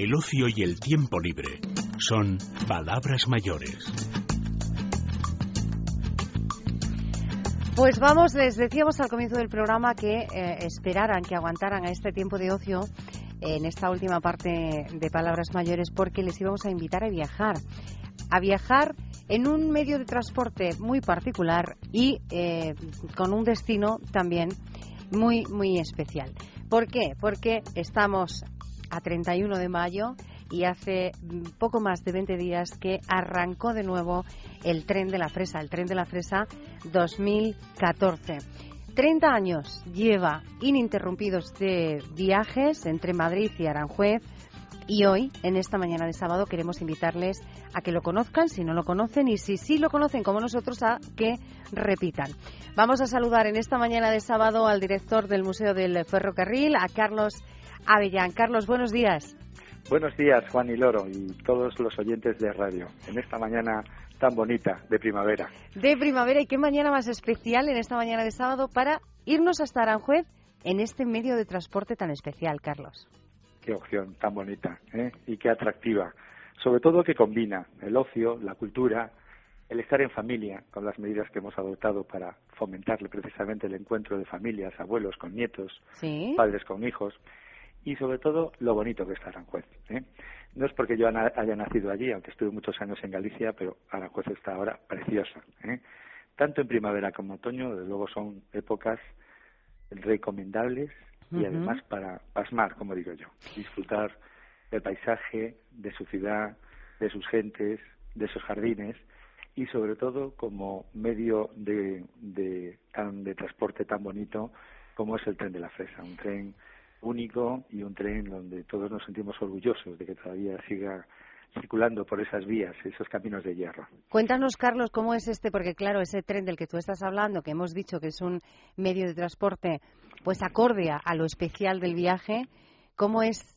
El ocio y el tiempo libre son palabras mayores. Pues vamos, les decíamos al comienzo del programa que eh, esperaran, que aguantaran a este tiempo de ocio en esta última parte de Palabras Mayores porque les íbamos a invitar a viajar. A viajar en un medio de transporte muy particular y eh, con un destino también muy, muy especial. ¿Por qué? Porque estamos a 31 de mayo y hace poco más de 20 días que arrancó de nuevo el tren de la fresa, el tren de la fresa 2014. 30 años lleva ininterrumpidos de viajes entre Madrid y Aranjuez y hoy, en esta mañana de sábado, queremos invitarles a que lo conozcan, si no lo conocen, y si sí lo conocen como nosotros, a que repitan. Vamos a saludar en esta mañana de sábado al director del Museo del Ferrocarril, a Carlos Avellán. Carlos, buenos días. Buenos días, Juan y Loro, y todos los oyentes de radio, en esta mañana tan bonita de primavera. De primavera, y qué mañana más especial en esta mañana de sábado para irnos hasta Aranjuez en este medio de transporte tan especial, Carlos. Qué opción tan bonita ¿eh? y qué atractiva. Sobre todo que combina el ocio, la cultura, el estar en familia, con las medidas que hemos adoptado para fomentarle precisamente el encuentro de familias, abuelos con nietos, padres con hijos y sobre todo lo bonito que está Aranjuez. ¿eh? No es porque yo haya nacido allí, aunque estuve muchos años en Galicia, pero Aranjuez está ahora preciosa. ¿eh? Tanto en primavera como en otoño, desde luego son épocas recomendables y además para pasmar, como digo yo, disfrutar del paisaje, de su ciudad, de sus gentes, de sus jardines y sobre todo como medio de, de, de transporte tan bonito como es el tren de la fresa, un tren único y un tren donde todos nos sentimos orgullosos de que todavía siga circulando por esas vías, esos caminos de hierro. Cuéntanos, Carlos, cómo es este, porque claro, ese tren del que tú estás hablando, que hemos dicho que es un medio de transporte, pues acorde a lo especial del viaje, ¿cómo es,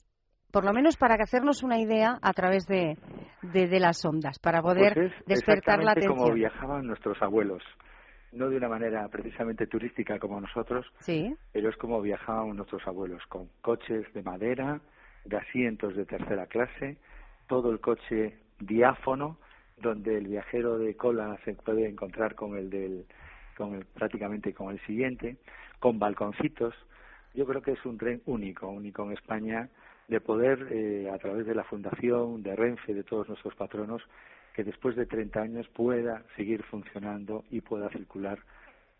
por lo menos para hacernos una idea a través de, de, las ondas, para poder pues despertar la atención? como viajaban nuestros abuelos no de una manera precisamente turística como nosotros, sí. pero es como viajaban nuestros abuelos, con coches de madera, de asientos de tercera clase, todo el coche diáfono, donde el viajero de cola se puede encontrar con el del, con el, prácticamente con el siguiente, con balconcitos. Yo creo que es un tren único, único en España, de poder, eh, a través de la Fundación, de Renfe, de todos nuestros patronos, que después de 30 años pueda seguir funcionando y pueda circular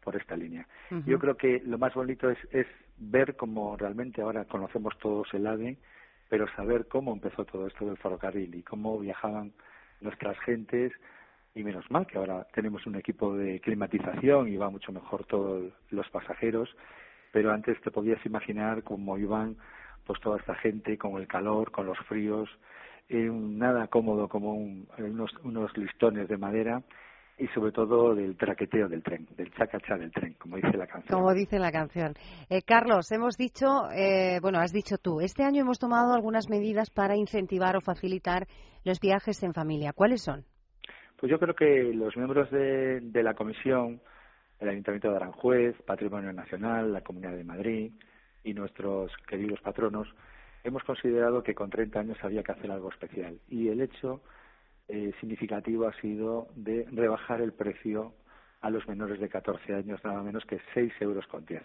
por esta línea. Yo creo que lo más bonito es, es ver cómo realmente ahora conocemos todos el AVE, pero saber cómo empezó todo esto del ferrocarril y cómo viajaban nuestras gentes y menos mal que ahora tenemos un equipo de climatización y va mucho mejor todos los pasajeros, pero antes te podías imaginar cómo iban pues toda esta gente con el calor, con los fríos, nada cómodo como unos, unos listones de madera y sobre todo del traqueteo del tren, del chacachá del tren, como dice la canción. Como dice la canción. Eh, Carlos, hemos dicho, eh, bueno, has dicho tú, este año hemos tomado algunas medidas para incentivar o facilitar los viajes en familia. ¿Cuáles son? Pues yo creo que los miembros de, de la comisión, el Ayuntamiento de Aranjuez, Patrimonio Nacional, la Comunidad de Madrid y nuestros queridos patronos, hemos considerado que con 30 años había que hacer algo especial. Y el hecho eh, significativo ha sido de rebajar el precio a los menores de 14 años, nada menos que 6 euros con 10.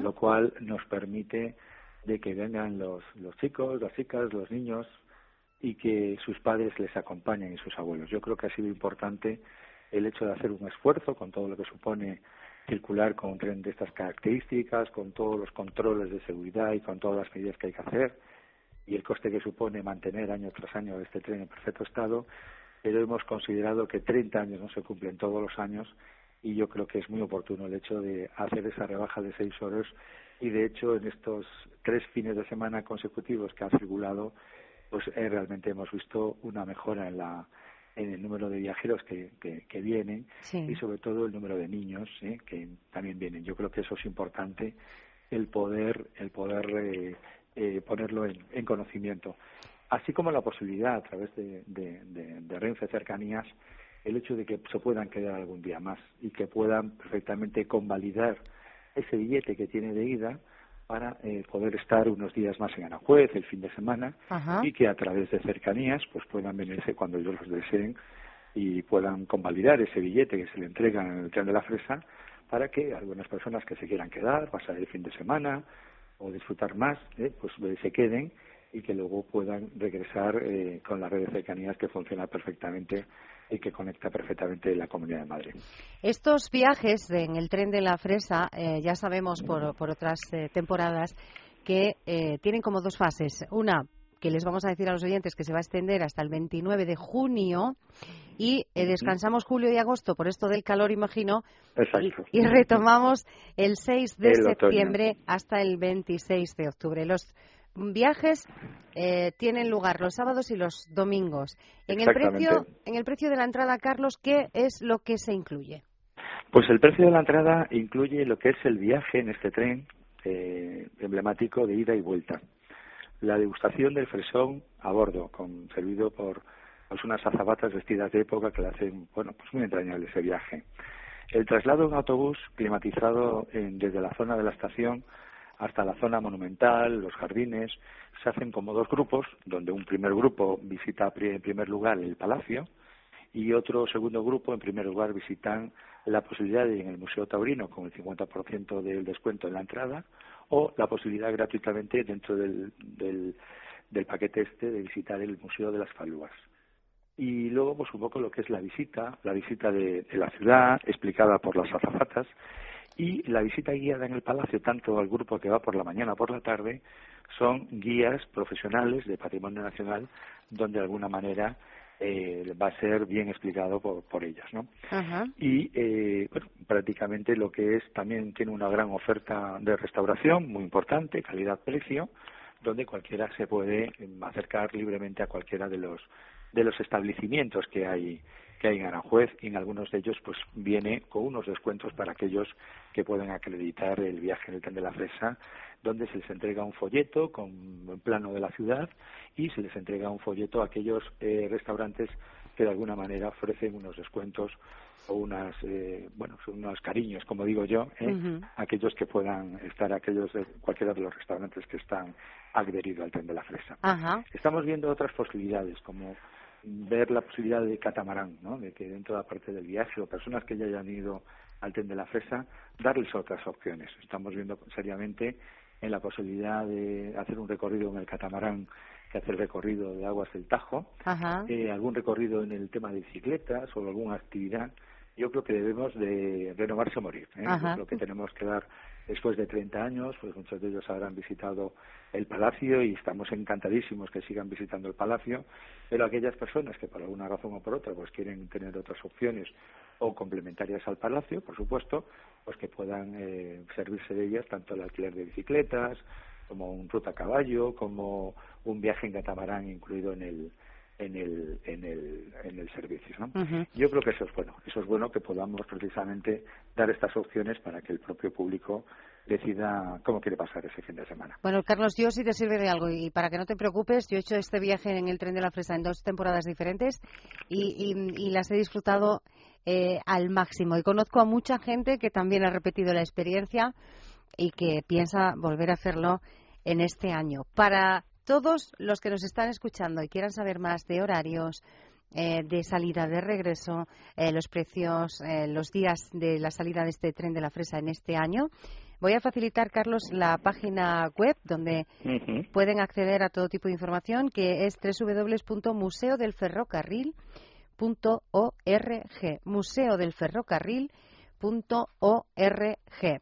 Lo cual nos permite de que vengan los, los chicos, las chicas, los niños, y que sus padres les acompañen y sus abuelos. Yo creo que ha sido importante el hecho de hacer un esfuerzo con todo lo que supone circular con un tren de estas características, con todos los controles de seguridad y con todas las medidas que hay que hacer y el coste que supone mantener año tras año este tren en perfecto estado, pero hemos considerado que 30 años no se cumplen todos los años y yo creo que es muy oportuno el hecho de hacer esa rebaja de seis horas y de hecho en estos tres fines de semana consecutivos que ha circulado pues eh, realmente hemos visto una mejora en la en el número de viajeros que, que, vienen y sobre todo el número de niños ¿eh? que también vienen. Yo creo que eso es importante el poder el poder eh, eh ponerlo en, en, conocimiento, así como la posibilidad a través de, de, de, de Renfe Cercanías el hecho de que se puedan quedar algún día más y que puedan perfectamente convalidar ese billete que tiene de ida para eh, poder estar unos días más en Anajuez el fin de semana y que a través de cercanías pues puedan venirse cuando ellos los deseen y puedan convalidar ese billete que se le entrega en el tren de la fresa para que algunas personas que se quieran quedar, pasar el fin de semana o disfrutar más, eh, pues eh, se queden y que luego puedan regresar eh, con la red de cercanías que funciona perfectamente y que conecta perfectamente la Comunidad de Madrid. Estos viajes en el tren de la Fresa, eh, ya sabemos por, por otras eh, temporadas que eh, tienen como dos fases. Una, que les vamos a decir a los oyentes que se va a extender hasta el 29 de junio y descansamos julio y agosto por esto del calor, imagino, y, retomamos el 6 de septiembre hasta el 26 de octubre. Los viajes eh, tienen lugar los sábados y los domingos. En el precio, en el precio de la entrada, Carlos, ¿qué es lo que se incluye? Pues el precio de la entrada incluye lo que es el viaje en este tren eh, emblemático de ida y vuelta. La degustación del fresón a bordo, con, servido por pues, unas azabatas vestidas de época que le hacen bueno, pues muy entrañable ese viaje. El traslado en autobús climatizado desde la zona de la estación hasta la zona monumental, los jardines, se hacen como dos grupos, donde un primer grupo visita en primer lugar el palacio y otro segundo grupo, en primer lugar, visitan la posibilidad de ir en el Museo Taurino con el 50% del descuento en la entrada o la posibilidad gratuitamente dentro del, del, paquete este de visitar el Museo de las Falúas y luego pues un poco lo que es la visita, la visita de, la ciudad explicada por las azafatas y la visita guiada en el palacio, tanto al grupo que va por la mañana o por la tarde, son guías profesionales de patrimonio nacional, donde de alguna manera eh, va a ser bien explicado por, por ellas, ¿no? Y eh, bueno, prácticamente lo que es también tiene una gran oferta de restauración, muy importante, calidad-precio, donde cualquiera se puede acercar libremente a cualquiera de los de los establecimientos que hay que hay en Aranjuez y en algunos de ellos pues viene con unos descuentos para aquellos que pueden acreditar el viaje en el tren de la fresa donde se les entrega un folleto con un plano de la ciudad y se les entrega un folleto a aquellos eh, restaurantes que de alguna manera ofrecen unos descuentos o unas eh, bueno unos cariños como digo yo eh, aquellos que puedan estar aquellos de cualquiera de los restaurantes que están adheridos al tren de la fresa. Estamos viendo otras posibilidades como ver la posibilidad de catamarán, ¿no? de que dentro de la parte del viaje o personas que ya hayan ido al tren de la fresa, darles otras opciones. Estamos viendo seriamente en la posibilidad de hacer un recorrido en el catamarán que hacer recorrido de aguas del Tajo, eh, algún recorrido en el tema de bicicletas o alguna actividad yo creo que debemos de renovarse o morir. ¿eh? Es lo que tenemos que dar después de 30 años, pues muchos de ellos habrán visitado el Palacio y estamos encantadísimos que sigan visitando el Palacio, pero aquellas personas que por alguna razón o por otra pues quieren tener otras opciones o complementarias al Palacio, por supuesto, pues que puedan eh, servirse de ellas tanto el alquiler de bicicletas, como un ruta a caballo, como un viaje en catamarán incluido en el en el en el en el servicio ¿no? yo creo que eso es bueno eso es bueno que podamos precisamente dar estas opciones para que el propio público decida cómo quiere pasar ese fin de semana. Bueno, Carlos, yo sí te sirve de algo y para que no te preocupes, yo he hecho este viaje en el tren de la fresa en dos temporadas diferentes y, y, las he disfrutado eh, al máximo y conozco a mucha gente que también ha repetido la experiencia y que piensa volver a hacerlo en este año. Para todos los que nos están escuchando y quieran saber más de horarios, eh, de salida, de regreso, eh, los precios, eh, los días de la salida de este tren de la fresa en este año. Voy a facilitar, Carlos, la página web donde pueden acceder a todo tipo de información, que es www.museodelferrocarril.org. Museodelferrocarril.org.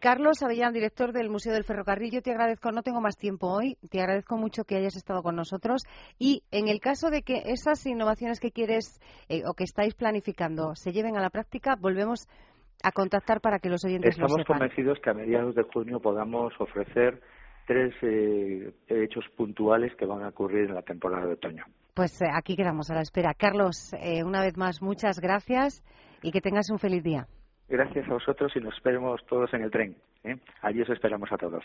Carlos Avellán, director del Museo del Ferrocarril, yo te agradezco, no tengo más tiempo hoy, te agradezco mucho que hayas estado con nosotros y en el caso de que esas innovaciones que quieres eh, o que estáis planificando se lleven a la práctica, volvemos a contactar para que los oyentes Estamos lo sepan. convencidos que a mediados de junio podamos ofrecer tres eh, hechos puntuales que van a ocurrir en la temporada de otoño. Pues eh, aquí quedamos a la espera. Carlos, una vez más, muchas gracias y que tengas un feliz día. Gracias a vosotros y nos esperemos todos en el tren. ¿eh? Allí os esperamos a todos.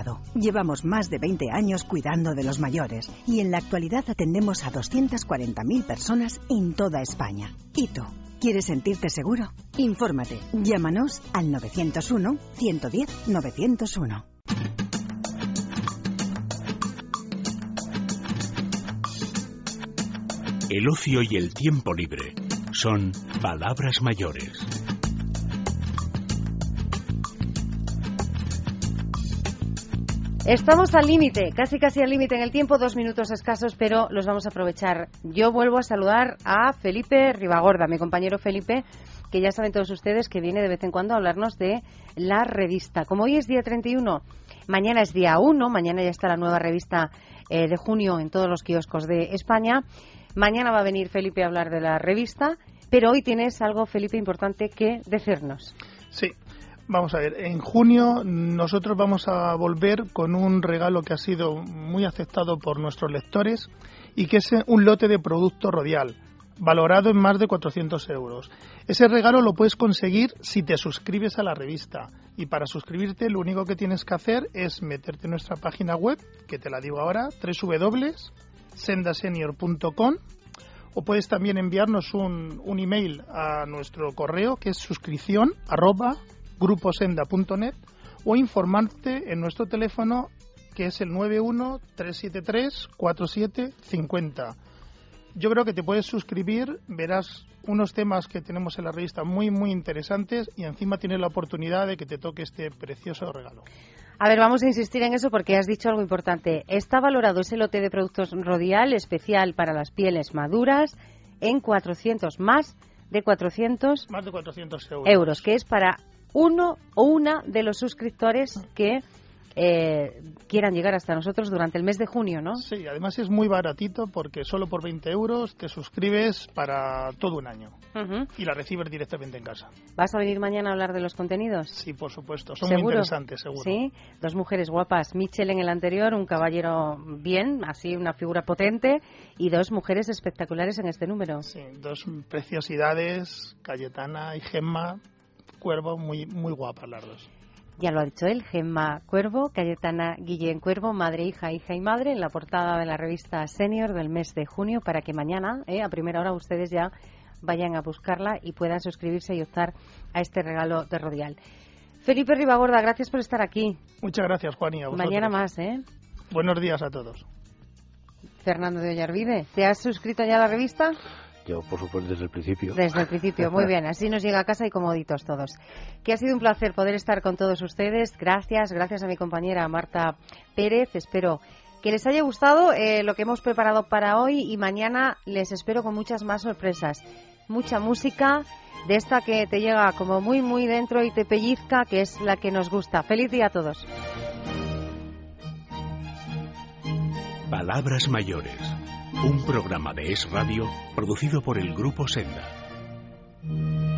Llevamos más de 20 años cuidando de los mayores y en la actualidad atendemos a 240.000 personas en toda España. ¿Y? ¿Quieres sentirte seguro? Infórmate. Llámanos al 901-110-901. El ocio y el tiempo libre son palabras mayores. Estamos al límite, casi casi al límite en el tiempo, dos minutos escasos, pero los vamos a aprovechar. Yo vuelvo a saludar a Felipe Ribagorda, mi compañero Felipe, que ya saben todos ustedes que viene de vez en cuando a hablarnos de la revista. Como hoy es día 31, mañana es día 1, mañana ya está la nueva revista eh, de junio en todos los kioscos de España. Mañana va a venir Felipe a hablar de la revista, pero hoy tienes algo, Felipe, importante que decirnos. Sí, Vamos a ver, en junio nosotros vamos a volver con un regalo que ha sido muy aceptado por nuestros lectores y que es un lote de producto rodial valorado en más de 400 euros. Ese regalo lo puedes conseguir si te suscribes a la revista y para suscribirte lo único que tienes que hacer es meterte en nuestra página web, que te la digo ahora, www.sendasenior.com o puedes también enviarnos un, un email a nuestro correo que es suscripción arroba gruposenda.net o informarte en nuestro teléfono que es el 91-373-4750. Yo creo que te puedes suscribir, verás unos temas que tenemos en la revista muy, muy interesantes y encima tienes la oportunidad de que te toque este precioso regalo. A ver, vamos a insistir en eso porque has dicho algo importante. Está valorado ese lote de productos Rodial especial para las pieles maduras en 400 más de 400, más de 400 euros. euros, que es para uno o una de los suscriptores que eh, quieran llegar hasta nosotros durante el mes de junio, ¿no? Sí, además es muy baratito porque solo por 20 euros te suscribes para todo un año y la recibes directamente en casa. ¿Vas a venir mañana a hablar de los contenidos? Sí, por supuesto. Son muy interesantes, seguro. Sí, dos mujeres guapas. Michelle en el anterior, un caballero bien, así una figura potente, y dos mujeres espectaculares en este número. Sí, dos preciosidades, Cayetana y Gemma, Cuervo, muy, muy guapas las dos. Ya lo ha dicho él, Gemma Cuervo, Cayetana Guillén Cuervo, madre, hija, hija y madre, en la portada de la revista Senior del mes de junio, para que mañana, eh, a primera hora, ustedes ya vayan a buscarla y puedan suscribirse y optar a este regalo de Rodial. Felipe Ribagorda, gracias por estar aquí. Muchas gracias, Juan. Y Mañana más, ¿eh? Buenos días a todos. Fernando de Ollarvide, ¿te has suscrito ya a la revista? Yo, por supuesto, desde el principio. Desde el principio, muy (laughs) bien. Así nos llega a casa y comoditos todos. Que ha sido un placer poder estar con todos ustedes. Gracias, gracias a mi compañera Marta Pérez. Espero que les haya gustado eh, lo que hemos preparado para hoy y mañana les espero con muchas más sorpresas. Mucha música de esta que te llega como muy, muy dentro y te pellizca, que es la que nos gusta. Feliz día a todos. Palabras mayores un programa de Es Radio producido por el Grupo Senda.